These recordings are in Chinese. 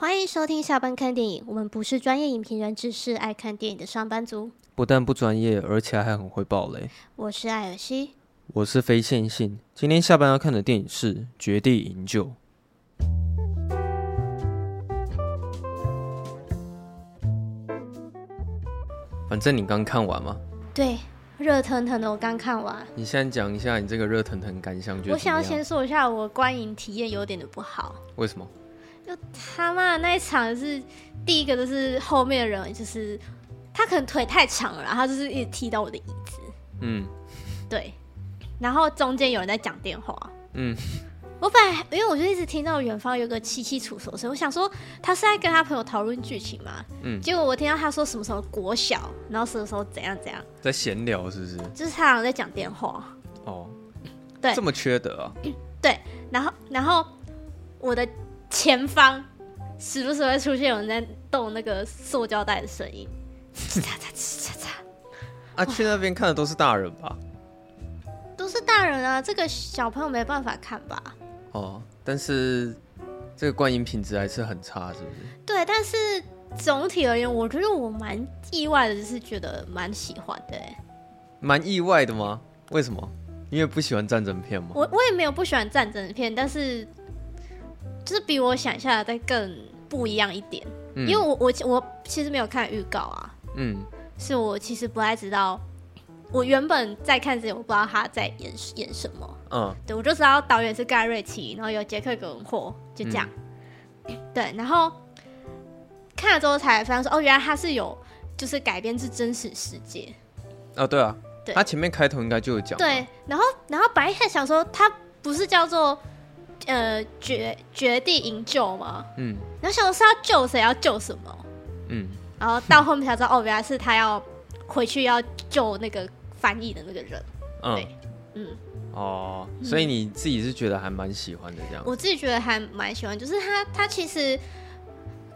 欢迎收听下班看电影。我们不是专业影评人，只是爱看电影的上班族。不但不专业，而且还很会爆雷。我是艾尔西，我是非线性。今天下班要看的电影是《绝地营救》。反正你刚看完吗？对，热腾腾的，我刚看完。你现在讲一下你这个热腾腾感想，我想要先说一下，我观影体验有点的不好。为什么？就他妈的那一场是第一个，就是后面的人，就是他可能腿太长了，然后他就是一直踢到我的椅子。嗯，对。然后中间有人在讲电话。嗯，我本来因为我就一直听到远方有个凄凄楚楚声，我想说他是在跟他朋友讨论剧情嘛。嗯。结果我听到他说什么什么国小，然后什么时候怎样怎样，在闲聊是不是？就是他好像在讲电话。哦。对。这么缺德啊？对。然后，然后我的。前方时不时会出现有人在动那个塑胶袋的声音，呲嚓嚓呲嚓嚓。啊，去那边看的都是大人吧？都是大人啊，这个小朋友没办法看吧？哦，但是这个观影品质还是很差，是不是？对，但是总体而言，我觉得我蛮意外的，就是觉得蛮喜欢的。蛮意外的吗？为什么？因为不喜欢战争片吗？我我也没有不喜欢战争片，但是。就是比我想象的再更不一样一点，嗯、因为我我我其实没有看预告啊，嗯，是我其实不太知道，我原本在看之前我不知道他在演演什么，嗯，对，我就知道导演是盖瑞奇，然后有杰克·葛伦霍，就这样，嗯、对，然后看了之后才发现说，哦，原来他是有就是改编自真实世界，哦，对啊，对，他前面开头应该就有讲，对，然后然后本来还想说他不是叫做。呃，绝绝地营救吗？嗯，然后想说是要救谁，要救什么？嗯，然后到后面才知道，哦，原来是他要回去要救那个翻译的那个人。嗯，对，嗯，哦，所以你自己是觉得还蛮喜欢的这样？我自己觉得还蛮喜欢，就是他他其实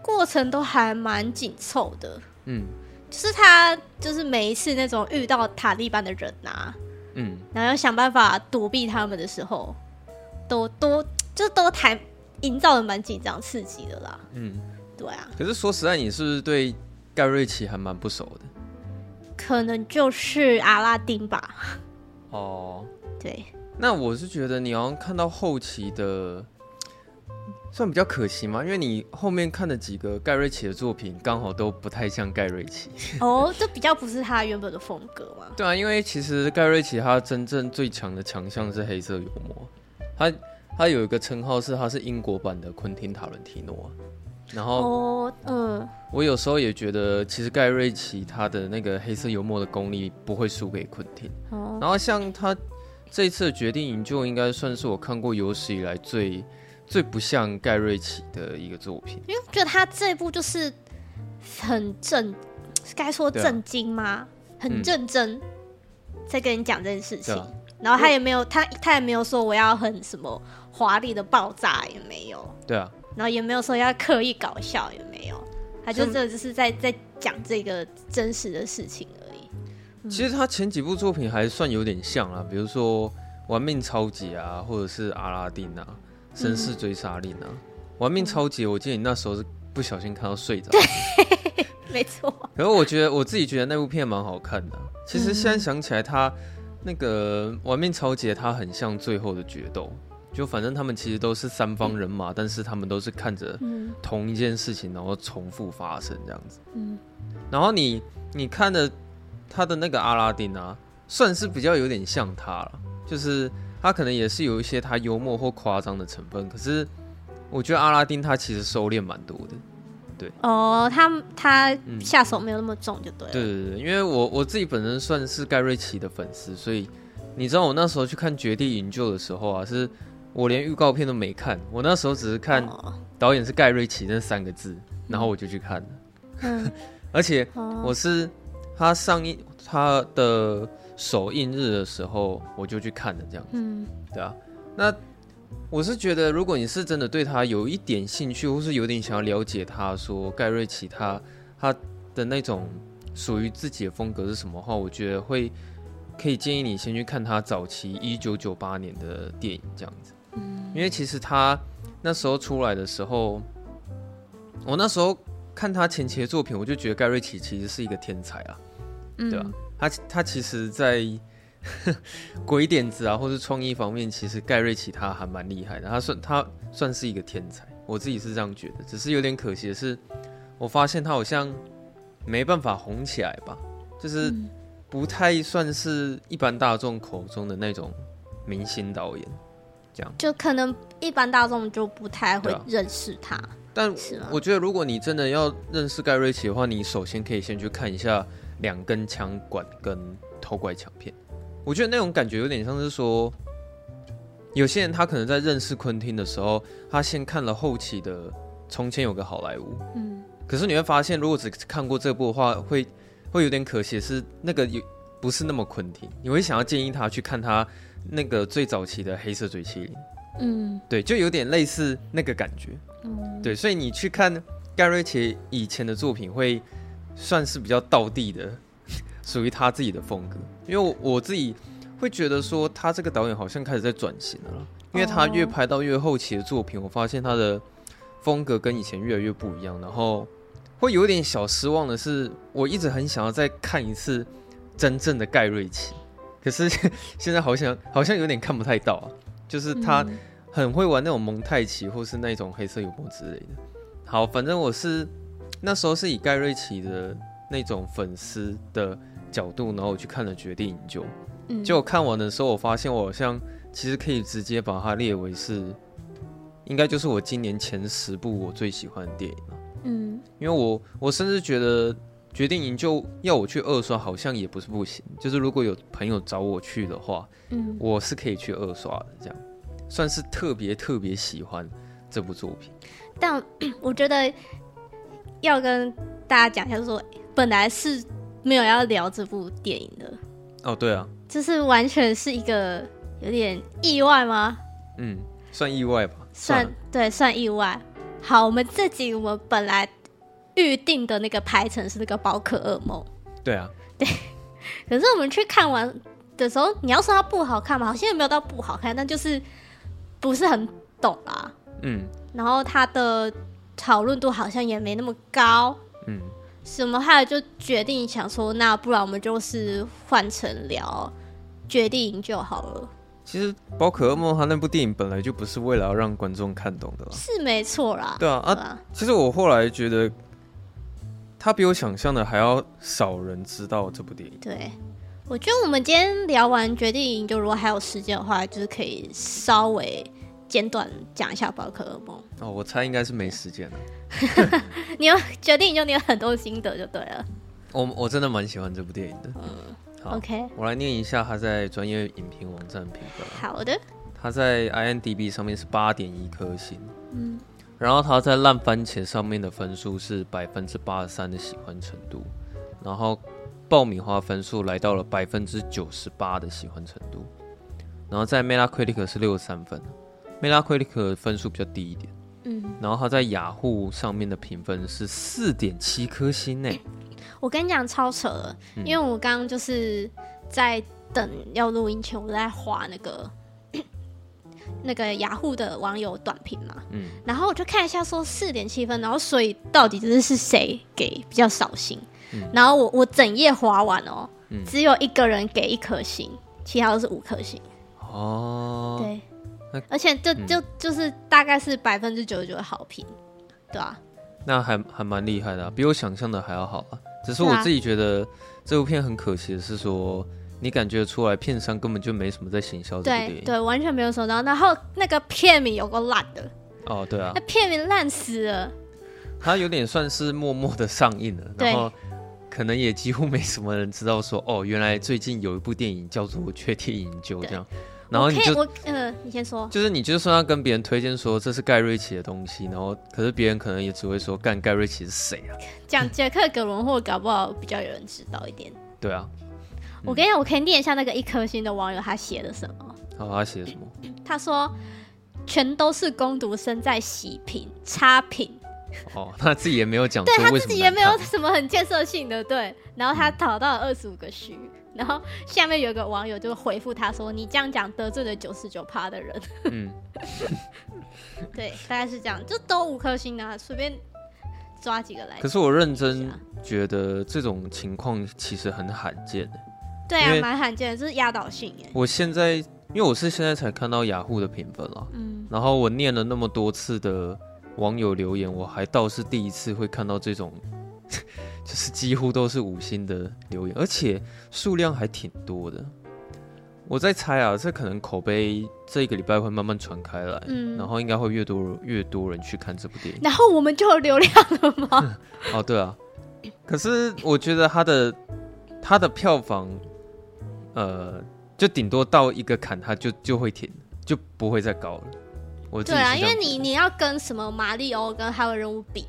过程都还蛮紧凑的。嗯，就是他就是每一次那种遇到塔利班的人啊，嗯，然后要想办法躲避他们的时候，都都。就都台营造的蛮紧张刺激的啦，嗯，对啊。可是说实在，你是不是对盖瑞奇还蛮不熟的？可能就是阿拉丁吧。哦，对。那我是觉得你好像看到后期的，算比较可惜嘛，因为你后面看的几个盖瑞奇的作品，刚好都不太像盖瑞奇。哦，就比较不是他原本的风格嘛。对啊，因为其实盖瑞奇他真正最强的强项是黑色幽默，他。他有一个称号是他是英国版的昆汀塔伦提诺，然后，哦，嗯，我有时候也觉得其实盖瑞奇他的那个黑色幽默的功力不会输给昆汀，哦，然后像他这一次的决定营救应该算是我看过有史以来最最不像盖瑞奇的一个作品，因为我觉得他这一部就是很正，该说震惊吗？啊、很认真在跟你讲这件事情，啊、然后他也没有他他也没有说我要很什么。华丽的爆炸也没有，对啊，然后也没有说要刻意搞笑也没有，他就这就是在在讲这个真实的事情而已。嗯、其实他前几部作品还算有点像啊，比如说《玩命超级》啊，或者是《阿拉丁》啊，《绅士追杀令》啊，嗯《玩命超级》我记得你那时候是不小心看到睡着，对，没错。可是我觉得我自己觉得那部片蛮好看的。其实现在想起来，他那个《玩命超级》他很像最后的决斗。就反正他们其实都是三方人马，嗯、但是他们都是看着同一件事情，然后重复发生这样子。嗯，然后你你看的他的那个阿拉丁啊，算是比较有点像他了，就是他可能也是有一些他幽默或夸张的成分，可是我觉得阿拉丁他其实收敛蛮多的。对哦，他他下手没有那么重就对了。对对对，因为我我自己本身算是盖瑞奇的粉丝，所以你知道我那时候去看《绝地营救》的时候啊，是。我连预告片都没看，我那时候只是看导演是盖瑞奇那三个字，然后我就去看了。嗯，而且我是他上映他的首映日的时候，我就去看了这样子。嗯，对啊。那我是觉得，如果你是真的对他有一点兴趣，或是有点想要了解他说盖瑞奇他他的那种属于自己的风格是什么的话，我觉得会可以建议你先去看他早期一九九八年的电影这样子。因为其实他那时候出来的时候，我那时候看他前期的作品，我就觉得盖瑞奇其实是一个天才啊，嗯、对吧、啊？他他其实在 鬼点子啊，或是创意方面，其实盖瑞奇他还蛮厉害的。他算他算是一个天才，我自己是这样觉得。只是有点可惜的是，我发现他好像没办法红起来吧，就是不太算是一般大众口中的那种明星导演。这样就可能一般大众就不太会认识他。但我觉得，如果你真的要认识盖瑞奇的话，你首先可以先去看一下《两根枪管》跟《偷拐抢骗》。我觉得那种感觉有点像是说，有些人他可能在认识昆汀的时候，他先看了后期的《从前有个好莱坞》。嗯。可是你会发现，如果只看过这部的话，会会有点可惜，是那个有不是那么昆汀。你会想要建议他去看他那个最早期的《黑色嘴麒麟》。嗯。对，就有点类似那个感觉。嗯，对，所以你去看盖瑞奇以前的作品，会算是比较道地的，属于他自己的风格。因为我，自己会觉得说，他这个导演好像开始在转型了，因为他越拍到越后期的作品，我发现他的风格跟以前越来越不一样，然后会有点小失望的是，我一直很想要再看一次真正的盖瑞奇，可是 现在好像好像有点看不太到啊，就是他。很会玩那种蒙太奇，或是那种黑色幽默之类的。好，反正我是那时候是以盖瑞奇的那种粉丝的角度，然后我去看了《绝地营救》。嗯，结果看完的时候，我发现我好像其实可以直接把它列为是，应该就是我今年前十部我最喜欢的电影了。嗯，因为我我甚至觉得《决定营救》要我去二刷，好像也不是不行。就是如果有朋友找我去的话，嗯，我是可以去二刷的，这样。算是特别特别喜欢这部作品，但 我觉得要跟大家讲一下，就是说本来是没有要聊这部电影的。哦，对啊，就是完全是一个有点意外吗？嗯，算意外吧。算，对，算意外。好，我们这集我们本来预定的那个排程是那个宝可噩梦。对啊，对。可是我们去看完的时候，你要说它不好看吗？好像也没有到不好看，但就是。不是很懂啊，嗯，然后它的讨论度好像也没那么高，嗯，什么后来就决定想说，那不然我们就是换成聊决定营救好了。其实《宝可梦》它那部电影本来就不是为了要让观众看懂的啦，是没错啦，对啊啊，啊，其实我后来觉得它比我想象的还要少人知道这部电影。对，我觉得我们今天聊完决定营救，如果还有时间的话，就是可以稍微。简短讲一下《宝可梦》哦，我猜应该是没时间了。你有决定就你有很多心得就对了。我我真的蛮喜欢这部电影的。嗯，好，OK，我来念一下他在专业影评网站评分。好的。他在 IMDB 上面是八点一颗星。嗯。然后他在烂番茄上面的分数是百分之八十三的喜欢程度，然后爆米花分数来到了百分之九十八的喜欢程度，然后在 Metacritic 是六十三分。Metacritic 分数比较低一点，嗯，然后他在雅虎上面的评分是四点七颗星呢。我跟你讲超扯了，嗯，因为我刚刚就是在等要录音前，我在划那个 那个雅虎的网友短评嘛，嗯，然后我就看一下说四点七分，然后所以到底这是谁给比较少星？嗯，然后我我整页划完哦，嗯，只有一个人给一颗星，其他都是五颗星。哦，对。而且就就、嗯、就是大概是百分之九十九的好评，对啊，那还还蛮厉害的、啊，比我想象的还要好啊。只是我自己觉得这部片很可惜的是说，你感觉出来片商根本就没什么在行销这部电影，对对，完全没有收到。然后那个片名有个烂的，哦对啊，那片名烂死了。它有点算是默默的上映了，然后可能也几乎没什么人知道说，哦，原来最近有一部电影叫做《缺铁营救》这样。然后你就我呃，你先说，就是你就算要跟别人推荐说这是盖瑞奇的东西，然后可是别人可能也只会说干盖瑞奇是谁啊？讲杰克·葛伦霍搞不好比较有人知道一点。对啊，我跟你讲，我可以念一下那个一颗星的网友他写的什么。好，他写的什么？他说全都是攻读生在洗屏差评。哦，他自己也没有讲，对他自己也没有什么很建设性的对，然后他讨到了二十五个虚。然后下面有一个网友就回复他说：“你这样讲得罪了九十九趴的人。”嗯，对，大概是这样，就都五颗星啊，随便抓几个来。可是我认真觉得这种情况其实很罕见的。对啊，蛮罕见的，这是压倒性哎。我现在因为我是现在才看到雅虎的评分了，嗯，然后我念了那么多次的网友留言，我还倒是第一次会看到这种，就是几乎都是五星的留言，而且数量还挺多的。我在猜啊，这可能口碑这一个礼拜会慢慢传开来，嗯，然后应该会越多越多人去看这部电影，然后我们就有流量了吗？哦，对啊，可是我觉得它的它的票房。呃，就顶多到一个坎，它就就会停，就不会再高了。我对啊，因为你你要跟什么马里欧跟还有人物比，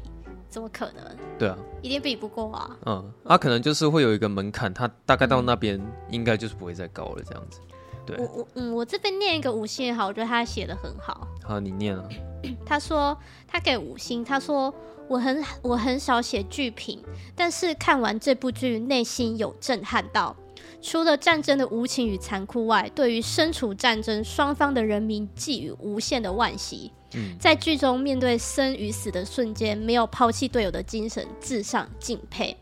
怎么可能？对啊，一定比不过啊。嗯，他、啊、可能就是会有一个门槛，他大概到那边应该就是不会再高了，这样子。对，我我嗯，我这边念一个五星也好，我觉得他写的很好。好，你念啊。他说他给五星，他说我很我很少写剧评，但是看完这部剧，内心有震撼到。除了战争的无情与残酷外，对于身处战争双方的人民寄予无限的惋惜。嗯，在剧中面对生与死的瞬间，没有抛弃队友的精神，至上敬佩。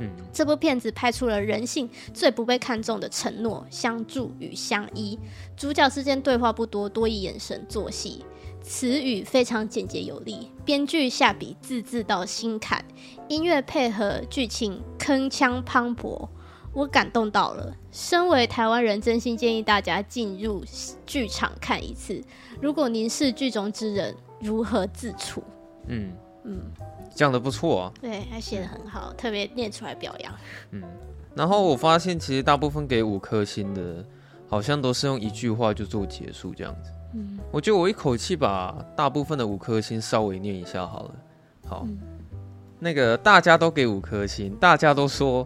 嗯，这部片子拍出了人性最不被看重的承诺、相助与相依。主角之间对话不多，多以眼神作戏，词语非常简洁有力，编剧下笔字字到心坎，音乐配合剧情铿锵磅礴。我感动到了。身为台湾人，真心建议大家进入剧场看一次。如果您是剧中之人，如何自处？嗯嗯，讲的不错啊。对，他写的很好，特别念出来表扬。嗯，然后我发现，其实大部分给五颗星的，好像都是用一句话就做结束这样子。嗯，我觉得我一口气把大部分的五颗星稍微念一下好了。好，嗯、那个大家都给五颗星，大家都说。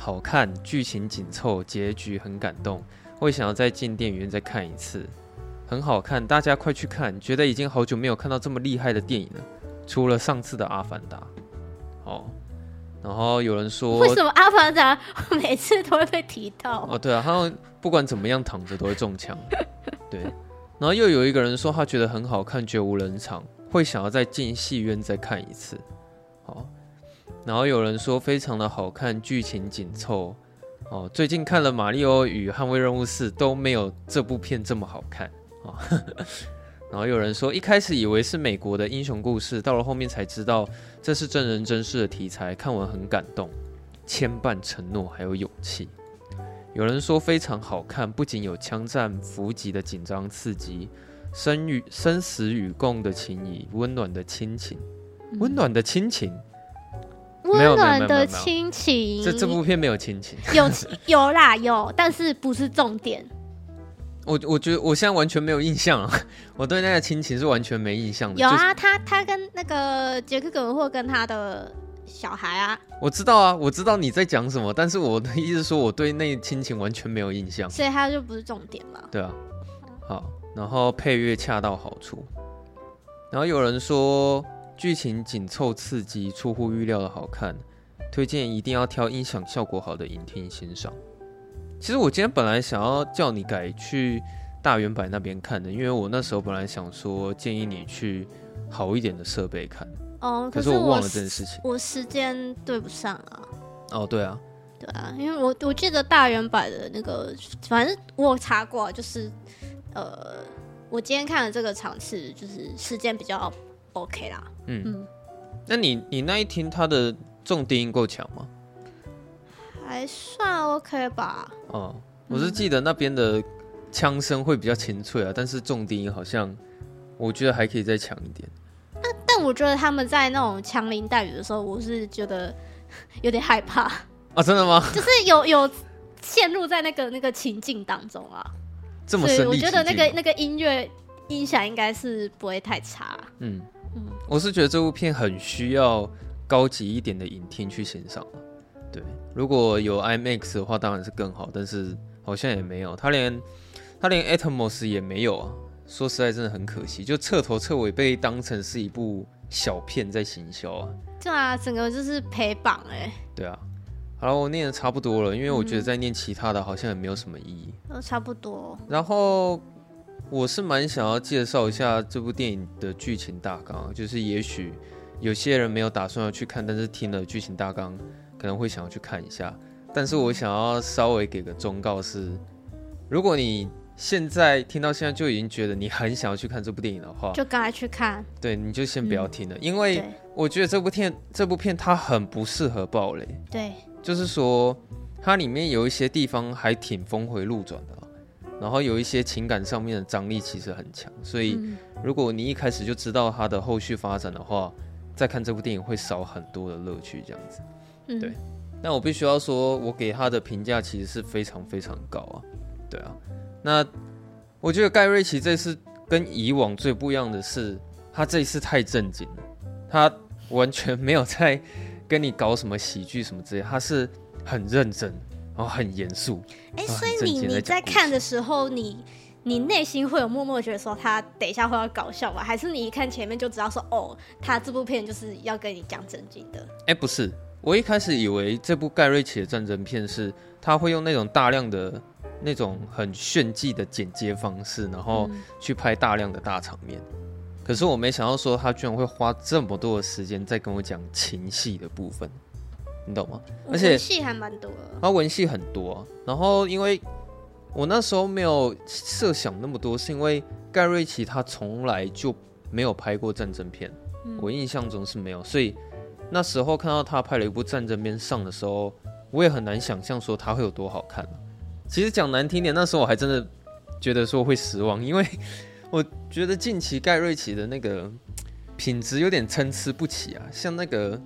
好看，剧情紧凑，结局很感动，会想要再进电影院再看一次。很好看，大家快去看！觉得已经好久没有看到这么厉害的电影了，除了上次的《阿凡达》。哦，然后有人说，为什么《阿凡达》每次都会被提到？哦，对啊，他不管怎么样躺着都会中枪。对，然后又有一个人说他觉得很好看，绝无人场，会想要再进戏院再看一次。好。然后有人说非常的好看，剧情紧凑哦。最近看了《马里奥与捍卫任务四》，都没有这部片这么好看哦。然后有人说一开始以为是美国的英雄故事，到了后面才知道这是真人真事的题材，看完很感动，牵绊承诺还有勇气。有人说非常好看，不仅有枪战、伏击的紧张刺激，生与生死与共的情谊，温暖的亲情，温暖的亲情。温暖的亲情，这这部片没有亲情，有有啦有，但是不是重点。我我觉得我现在完全没有印象啊，我对那个亲情是完全没印象的。有啊，他他跟那个杰克·葛文霍跟他的小孩啊，我知道啊，我知道你在讲什么，但是我的意思说我对那个亲情完全没有印象，所以他就不是重点了。对啊，好，然后配乐恰到好处，然后有人说。剧情紧凑刺激，出乎预料的好看，推荐一定要挑音响效果好的影厅欣赏。其实我今天本来想要叫你改去大远百那边看的，因为我那时候本来想说建议你去好一点的设备看。哦，可是我忘了这件事情。我时间对不上啊。哦，对啊，对啊，因为我我记得大远百的那个，反正我有查过，就是呃，我今天看的这个场次，就是时间比较。OK 啦，嗯嗯，那你你那一天他的重低音够强吗？还算 OK 吧。哦，我是记得那边的枪声会比较清脆啊，但是重低音好像我觉得还可以再强一点。但但我觉得他们在那种枪林弹雨的时候，我是觉得有点害怕啊。真的吗？就是有有陷入在那个那个情境当中啊。这么深，我觉得那个那个音乐音响应该是不会太差。嗯。我是觉得这部片很需要高级一点的影厅去欣赏。对，如果有 IMAX 的话，当然是更好，但是好像也没有，他连他连 Atmos 也没有啊。说实在，真的很可惜，就彻头彻尾被当成是一部小片在行销啊。对啊，整个就是陪榜哎。对啊，好了，我念的差不多了，因为我觉得再念其他的好像也没有什么意义。都差不多。然后。我是蛮想要介绍一下这部电影的剧情大纲，就是也许有些人没有打算要去看，但是听了剧情大纲可能会想要去看一下。但是我想要稍微给个忠告是，如果你现在听到现在就已经觉得你很想要去看这部电影的话，就赶快去看。对，你就先不要听了，嗯、因为我觉得这部片这部片它很不适合暴雷。对，就是说它里面有一些地方还挺峰回路转的，然后有一些情感上面的张力其实很强，所以如果你一开始就知道它的后续发展的话，再看这部电影会少很多的乐趣。这样子，对。那我必须要说，我给他的评价其实是非常非常高啊。对啊。那我觉得盖瑞奇这次跟以往最不一样的是，他这一次太正经了，他完全没有在跟你搞什么喜剧什么之类，他是很认真，然后很严肃。哎、欸，所以你你在看的时候，你你内心会有默默觉得说他等一下会要搞笑吧？还是你一看前面就知道说哦，他这部片就是要跟你讲正经的？哎、欸，不是，我一开始以为这部盖瑞奇的战争片是他会用那种大量的。那种很炫技的剪接方式，然后去拍大量的大场面。嗯、可是我没想到说他居然会花这么多的时间在跟我讲情戏的部分，你懂吗？而且文戏还蛮多的，他文戏很多、啊。然后因为我那时候没有设想那么多，是因为盖瑞奇他从来就没有拍过战争片，嗯、我印象中是没有。所以那时候看到他拍了一部战争片上的时候，我也很难想象说他会有多好看、啊。其实讲难听点，那时候我还真的觉得说会失望，因为我觉得近期盖瑞奇的那个品质有点参差不齐啊。像那个《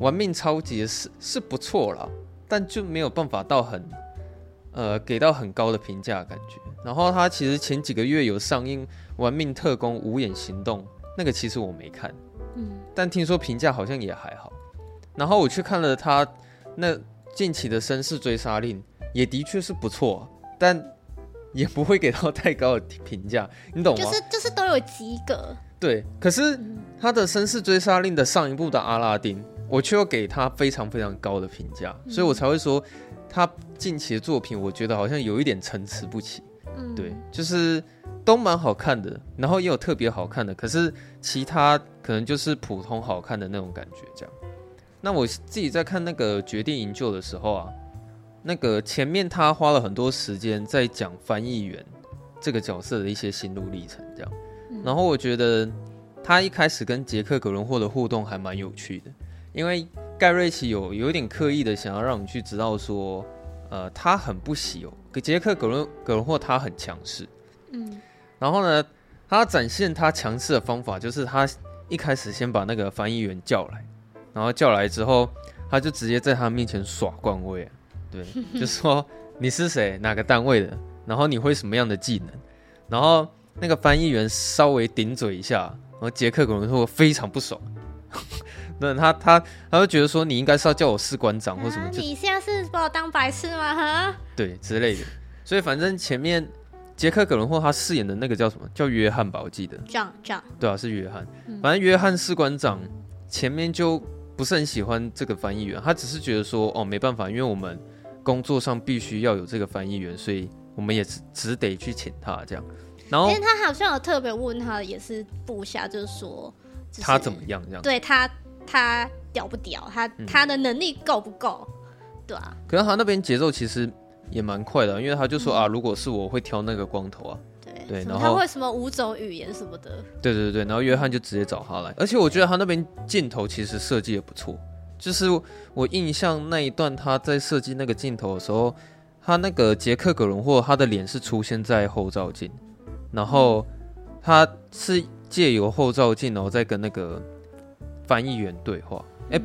玩命超级》是是不错了，但就没有办法到很呃给到很高的评价感觉。然后他其实前几个月有上映《玩命特工：无眼行动》，那个其实我没看，嗯，但听说评价好像也还好。然后我去看了他那近期的《绅士追杀令》。也的确是不错，但也不会给到太高的评价，你懂吗？就是就是都有及格。对，可是他的《绅士追杀令》的上一部的《阿拉丁》，我却又给他非常非常高的评价，嗯、所以我才会说他近期的作品，我觉得好像有一点参差不齐。嗯，对，就是都蛮好看的，然后也有特别好看的，可是其他可能就是普通好看的那种感觉这样。那我自己在看那个《决定营救》的时候啊。那个前面他花了很多时间在讲翻译员这个角色的一些心路历程，这样。然后我觉得他一开始跟杰克·格伦霍的互动还蛮有趣的，因为盖瑞奇有有点刻意的想要让你去知道说，呃，他很不喜哦，杰克·葛伦葛伦霍他很强势，嗯。然后呢，他展现他强势的方法就是他一开始先把那个翻译员叫来，然后叫来之后，他就直接在他面前耍官威。对，就说你是谁，哪个单位的，然后你会什么样的技能，然后那个翻译员稍微顶嘴一下，然后杰克可能会非常不爽，那他他他会觉得说你应该是要叫我士官长或什么，啊、你现在是把我当白痴吗？哈，对之类的，所以反正前面杰克葛伦霍他饰演的那个叫什么叫约翰吧，我记得，John John，对啊，是约翰，反正约翰士官长前面就不是很喜欢这个翻译员，他只是觉得说哦没办法，因为我们。工作上必须要有这个翻译员，所以我们也只只得去请他这样。然后，因为他好像有特别问他，也是部下，就是说就是他怎么样这样？对他，他屌不屌？他、嗯、他的能力够不够？对啊。可能他那边节奏其实也蛮快的，因为他就说、嗯、啊，如果是我会挑那个光头啊。对对，然后他会什么五种语言什么的。对对对，然后约翰就直接找他来，而且我觉得他那边镜头其实设计也不错。就是我印象那一段，他在设计那个镜头的时候，他那个杰克·葛伦霍他的脸是出现在后照镜，然后他是借由后照镜，然后再跟那个翻译员对话。哎，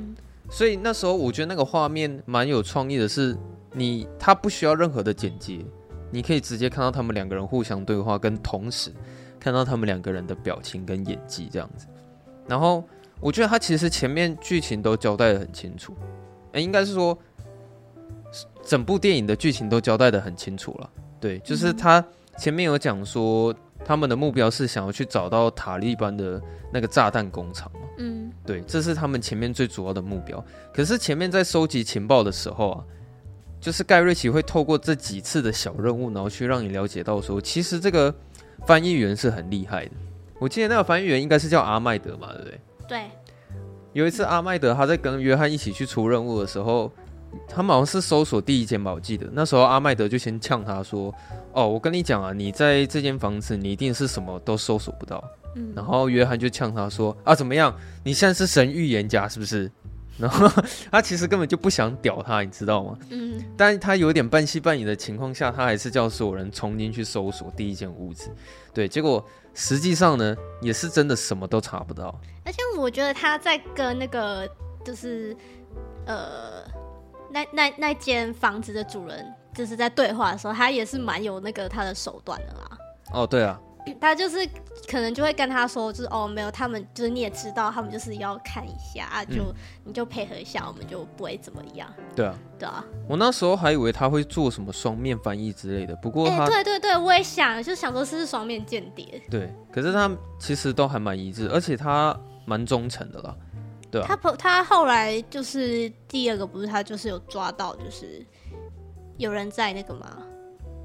所以那时候我觉得那个画面蛮有创意的，是你他不需要任何的剪接，你可以直接看到他们两个人互相对话，跟同时看到他们两个人的表情跟演技这样子，然后。我觉得他其实前面剧情都交代的很清楚，哎，应该是说整部电影的剧情都交代的很清楚了。对，就是他前面有讲说他们的目标是想要去找到塔利班的那个炸弹工厂嘛。嗯，对，这是他们前面最主要的目标。可是前面在收集情报的时候啊，就是盖瑞奇会透过这几次的小任务，然后去让你了解到说，其实这个翻译员是很厉害的。我记得那个翻译员应该是叫阿麦德嘛，对不对？对，有一次阿麦德他在跟约翰一起去出任务的时候，他们好像是搜索第一间吧，我记得那时候阿麦德就先呛他说：“哦，我跟你讲啊，你在这间房子，你一定是什么都搜索不到。”嗯，然后约翰就呛他说：“啊，怎么样？你现在是神预言家是不是？” 然后他其实根本就不想屌他，你知道吗？嗯，但他有点半信半疑的情况下，他还是叫所有人冲进去搜索第一间屋子。对，结果实际上呢，也是真的什么都查不到。而且我觉得他在跟那个就是呃，那那那间房子的主人就是在对话的时候，他也是蛮有那个他的手段的啦。哦，对啊。他就是可能就会跟他说，就是哦，没有，他们就是你也知道，他们就是要看一下啊，就、嗯、你就配合一下，我们就不会怎么样。对啊，对啊。我那时候还以为他会做什么双面翻译之类的，不过他、欸、对对对，我也想，就想说是双面间谍。对，可是他其实都还蛮一致，而且他蛮忠诚的啦。对啊。他他后来就是第二个，不是他就是有抓到，就是有人在那个吗？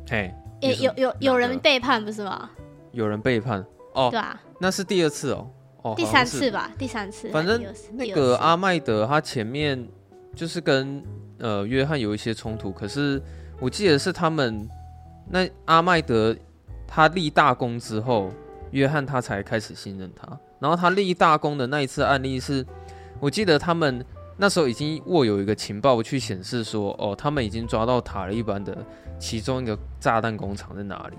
嘿，欸、有有有人背叛，不是吗？有人背叛哦，对啊，那是第二次哦，哦，第三次吧，第三次。反正那个阿麦德他前面就是跟呃约翰有一些冲突，可是我记得是他们那阿麦德他立大功之后，约翰他才开始信任他。然后他立大功的那一次案例是，我记得他们那时候已经握有一个情报去显示说，哦，他们已经抓到塔利班的其中一个炸弹工厂在哪里，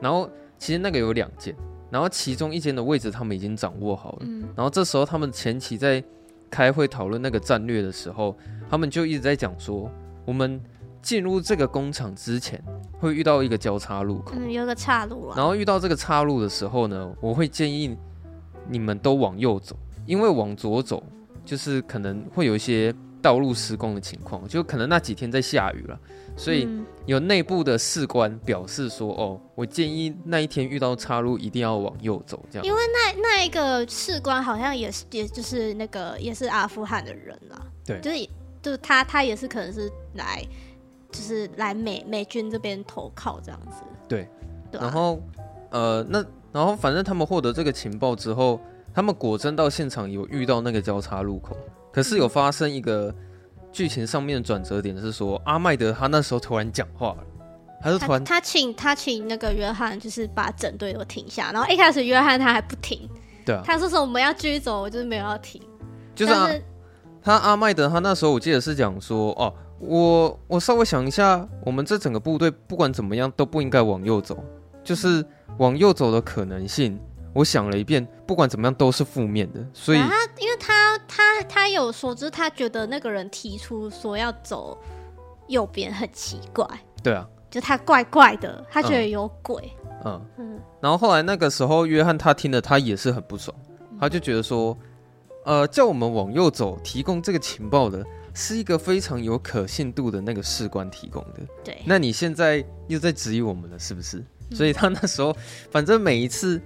然后。其实那个有两间，然后其中一间的位置他们已经掌握好了。嗯，然后这时候他们前期在开会讨论那个战略的时候，他们就一直在讲说，我们进入这个工厂之前会遇到一个交叉路口，嗯，有个岔路啊。然后遇到这个岔路的时候呢，我会建议你们都往右走，因为往左走就是可能会有一些道路施工的情况，就可能那几天在下雨了。所以有内部的士官表示说：“哦，我建议那一天遇到岔路一定要往右走，这样。”因为那那一个士官好像也是，也就是那个也是阿富汗的人啦。对，就是就是他他也是可能是来就是来美美军这边投靠这样子。对，对啊。然后呃，那然后反正他们获得这个情报之后，他们果真到现场有遇到那个交叉路口，可是有发生一个。剧情上面的转折点是说，阿麦德他那时候突然讲话了，他就突然他，他请他请那个约翰，就是把整队都停下，然后一开始约翰他还不停，对啊，他说说我们要继续走，我就是没有要停，就是，啊、是他阿麦德他那时候我记得是讲说，哦，我我稍微想一下，我们这整个部队不管怎么样都不应该往右走，就是往右走的可能性。我想了一遍，不管怎么样都是负面的，所以他因为他他他有说，就是他觉得那个人提出说要走右边很奇怪，对啊，就他怪怪的，他觉得有鬼，嗯。嗯，然后后来那个时候约翰他听了他也是很不爽，他就觉得说，呃，叫我们往右走，提供这个情报的是一个非常有可信度的那个士官提供的，对，那你现在又在质疑我们了，是不是？所以他那时候反正每一次。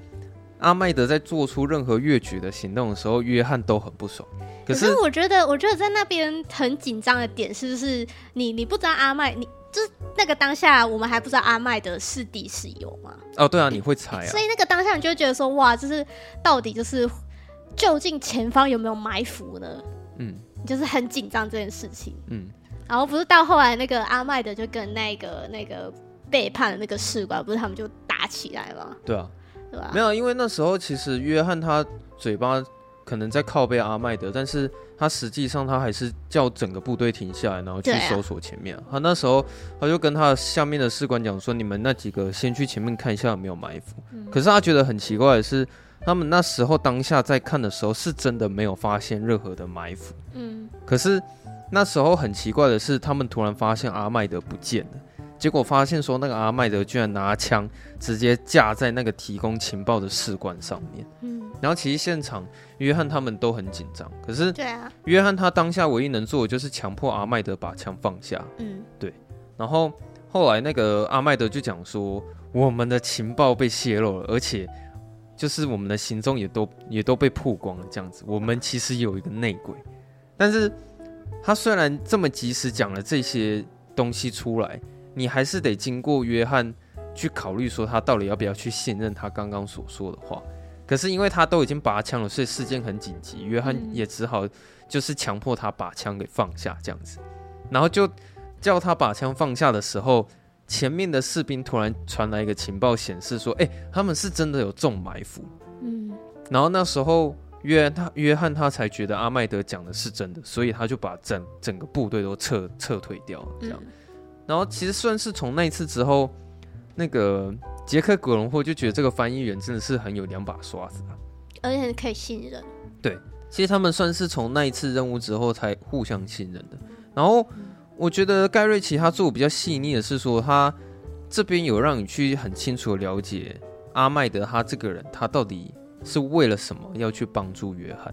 阿麦德在做出任何越矩的行动的时候，约翰都很不爽。可是，我觉得，我觉得在那边很紧张的点是不是你？你不知道阿麦，你就是那个当下，我们还不知道阿麦德是敌是友吗？哦，对啊，你会猜啊。所以那个当下，你就会觉得说，哇，就是到底就是究竟前方有没有埋伏呢？嗯，就是很紧张这件事情。嗯，然后不是到后来那个阿麦德就跟那个那个背叛的那个士官，不是他们就打起来了？对啊。没有，因为那时候其实约翰他嘴巴可能在靠背阿麦德，但是他实际上他还是叫整个部队停下来，然后去搜索前面。啊、他那时候他就跟他下面的士官讲说：“你们那几个先去前面看一下有没有埋伏。嗯”可是他觉得很奇怪的是，他们那时候当下在看的时候是真的没有发现任何的埋伏。嗯，可是那时候很奇怪的是，他们突然发现阿麦德不见了。结果发现说，那个阿麦德居然拿枪直接架在那个提供情报的士官上面。嗯，然后其实现场约翰他们都很紧张，可是对啊，约翰他当下唯一能做的就是强迫阿麦德把枪放下。嗯，对。然后后来那个阿麦德就讲说，我们的情报被泄露了，而且就是我们的行踪也都也都被曝光了，这样子，我们其实有一个内鬼。但是他虽然这么及时讲了这些东西出来。你还是得经过约翰去考虑，说他到底要不要去信任他刚刚所说的话。可是因为他都已经拔枪了，所以事件很紧急，约翰也只好就是强迫他把枪给放下这样子，然后就叫他把枪放下的时候，前面的士兵突然传来一个情报，显示说，哎，他们是真的有中埋伏。嗯，然后那时候约他约翰他才觉得阿麦德讲的是真的，所以他就把整整个部队都撤撤退掉了这样。然后其实算是从那一次之后，那个。杰克·葛隆霍就觉得这个翻译员真的是很有两把刷子啊，而且可以信任。对，其实他们算是从那一次任务之后才互相信任的。然后我觉得盖瑞奇他做的比较细腻的是说，他这边有让你去很清楚的了解阿麦德他这个人，他到底是为了什么要去帮助约翰，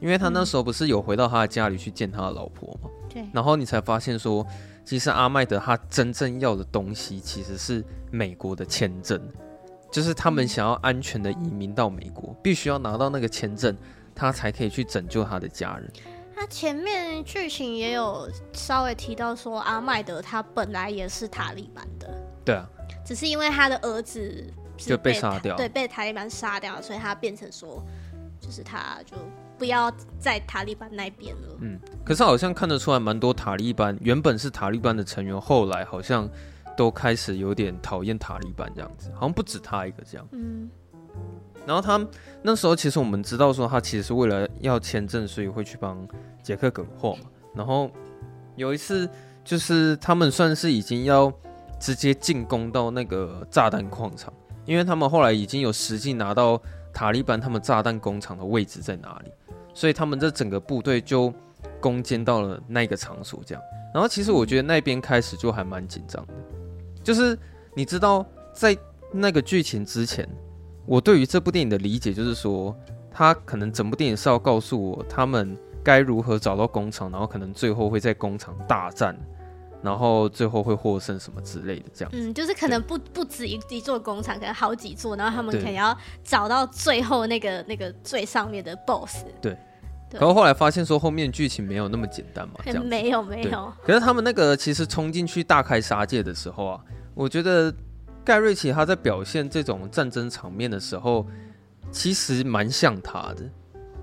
因为他那时候不是有回到他的家里去见他的老婆吗？对。然后你才发现说。其实阿麦德他真正要的东西其实是美国的签证，就是他们想要安全的移民到美国，必须要拿到那个签证，他才可以去拯救他的家人。他前面剧情也有稍微提到说，阿麦德他本来也是塔利班的，对啊，只是因为他的儿子就被杀掉，对，被塔利班杀掉，所以他变成说，就是他就。不要在塔利班那边了。嗯，可是好像看得出来，蛮多塔利班原本是塔利班的成员，后来好像都开始有点讨厌塔利班这样子，好像不止他一个这样。嗯。然后他那时候其实我们知道说，他其实是为了要签证，所以会去帮杰克·梗货嘛。然后有一次，就是他们算是已经要直接进攻到那个炸弹矿场，因为他们后来已经有实际拿到塔利班他们炸弹工厂的位置在哪里。所以他们这整个部队就攻坚到了那个场所，这样。然后其实我觉得那边开始就还蛮紧张的，就是你知道，在那个剧情之前，我对于这部电影的理解就是说，他可能整部电影是要告诉我他们该如何找到工厂，然后可能最后会在工厂大战，然后最后会获胜什么之类的，这样。嗯，就是可能不不止一一座工厂，可能好几座，然后他们可能要找到最后那个那个最上面的 BOSS。对。可是后来发现说后面剧情没有那么简单嘛，这样没有没有。可是他们那个其实冲进去大开杀戒的时候啊，我觉得盖瑞奇他在表现这种战争场面的时候，其实蛮像他的。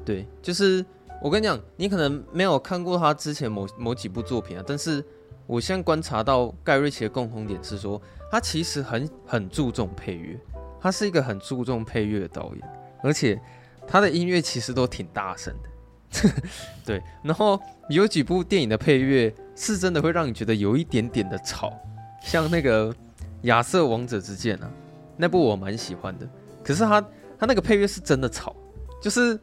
对，就是我跟你讲，你可能没有看过他之前某某几部作品啊，但是我现在观察到盖瑞奇的共同点是说，他其实很很注重配乐，他是一个很注重配乐的导演，而且他的音乐其实都挺大声的。对，然后有几部电影的配乐是真的会让你觉得有一点点的吵，像那个《亚瑟王者之剑》啊，那部我蛮喜欢的。可是他他那个配乐是真的吵，就是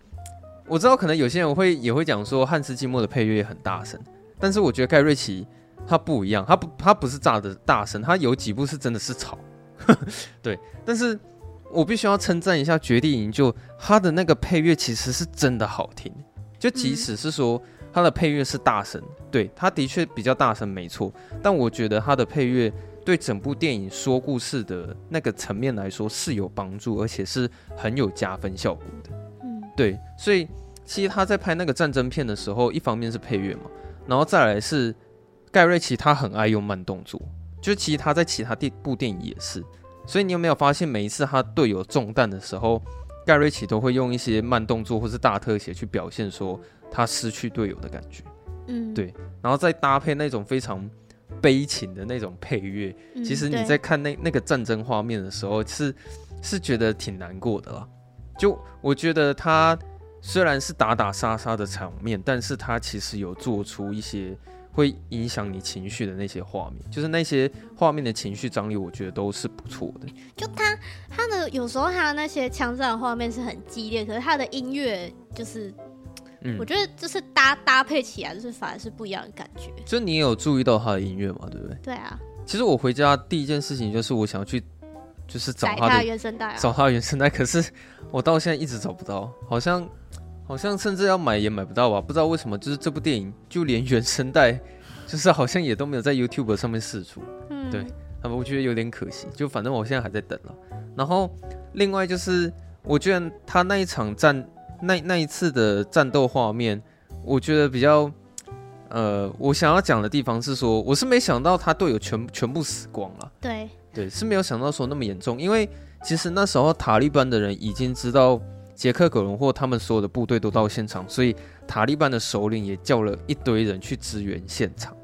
我知道可能有些人会也会讲说汉斯季默的配乐也很大声，但是我觉得盖瑞奇他不一样，他不他不是炸的大声，他有几部是真的是吵。对，但是我必须要称赞一下《绝地营救》，他的那个配乐其实是真的好听。就即使是说他的配乐是大声，对，他的确比较大声，没错。但我觉得他的配乐对整部电影说故事的那个层面来说是有帮助，而且是很有加分效果的。嗯，对。所以其实他在拍那个战争片的时候，一方面是配乐嘛，然后再来是盖瑞奇他很爱用慢动作，就其实他在其他电部电影也是。所以你有没有发现，每一次他队友中弹的时候，盖瑞奇都会用一些慢动作或是大特写去表现说他失去队友的感觉，嗯，对，然后再搭配那种非常悲情的那种配乐，嗯，其实你在看那那个战争画面的时候是是觉得挺难过的啦。就我觉得他虽然是打打杀杀的场面，但是他其实有做出一些。会影响你情绪的那些画面，就是那些画面的情绪张力，我觉得都是不错的。就他他的有时候他的那些枪战画面是很激烈，可是他的音乐就是，嗯，我觉得就是搭搭配起来就是反而是不一样的感觉。就你也有注意到他的音乐嘛？对不对？对啊。其实我回家第一件事情就是我想要去，就是找他的，他的原声带啊，找他的原声带，可是我到现在一直找不到，好像。好像甚至要买也买不到吧？不知道为什么，就是这部电影就连原声带，就是好像也都没有在 YouTube 上面试出。嗯，对，那么我觉得有点可惜。就反正我现在还在等了。然后另外就是，我觉得他那一场战，那那一次的战斗画面，我觉得比较，呃，我想要讲的地方是说，我是没想到他队友全全部死光了。对，对，是没有想到说那么严重，因为其实那时候塔利班的人已经知道。杰克·葛伦霍他们所有的部队都到现场，所以塔利班的首领也叫了一堆人去支援现场。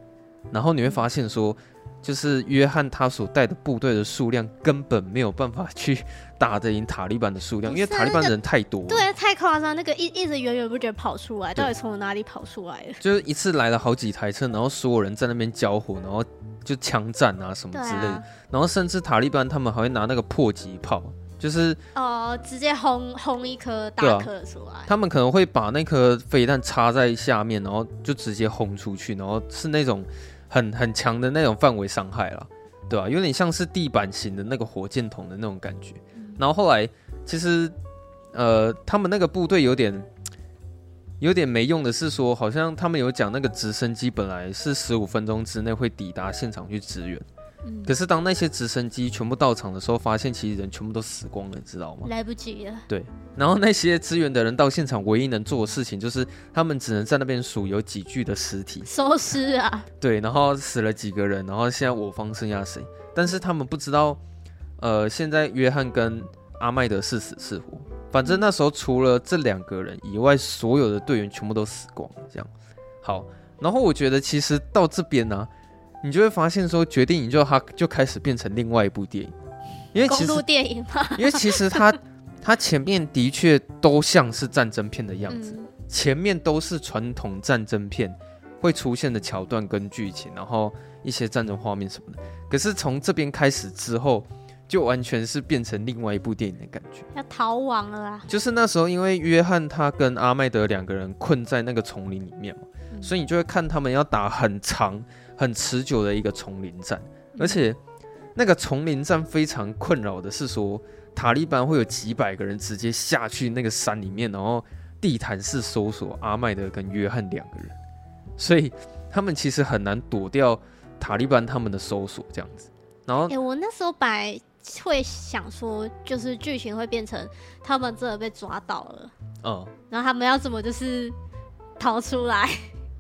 然后你会发现说，就是约翰他所带的部队的数量根本没有办法去打得赢塔利班的数量，因为塔利班人太多了，对，太夸张，那个一一直源源不绝跑出来，到底从哪里跑出来的？就是一次来了好几台车，然后所有人在那边交火，然后就枪战啊什么之类的，然后甚至塔利班他们还会拿那个迫击炮。就是哦，直接轰轰一颗大颗出来，啊。他们可能会把那颗飞弹插在下面，然后就直接轰出去，然后是那种很很强的那种范围伤害了，对吧，啊？有点像是地板型的那个火箭筒的那种感觉。然后后来其实呃，他们那个部队有点有点没用的是说，好像他们有讲那个直升机本来是十五分钟之内会抵达现场去支援。可是当那些直升机全部到场的时候，发现其实人全部都死光了，你知道吗？来不及了。对，然后那些支援的人到现场，唯一能做的事情就是他们只能在那边数有几具的尸体，收尸啊。对，然后死了几个人，然后现在我方剩下谁？但是他们不知道，呃，现在约翰跟阿麦德是死是活。反正那时候除了这两个人以外，所有的队员全部都死光了。这样，好，然后我觉得其实到这边呢、啊。你就会发现，说决定营救他就开始变成另外一部电影，因为其实电影嘛，因为其实它它前面的确都像是战争片的样子，嗯、前面都是传统战争片会出现的桥段跟剧情，然后一些战争画面什么的。可是从这边开始之后，就完全是变成另外一部电影的感觉，要逃亡了啦。就是那时候，因为约翰他跟阿麦德两个人困在那个丛林里面嘛，嗯、所以你就会看他们要打很长。很持久的一个丛林战，而且那个丛林战非常困扰的是说，塔利班会有几百个人直接下去那个山里面，然后地毯式搜索阿麦德跟约翰两个人，所以他们其实很难躲掉塔利班他们的搜索这样子。然后，哎、欸，我那时候本来会想说，就是剧情会变成他们真的被抓到了，嗯，然后他们要怎么就是逃出来？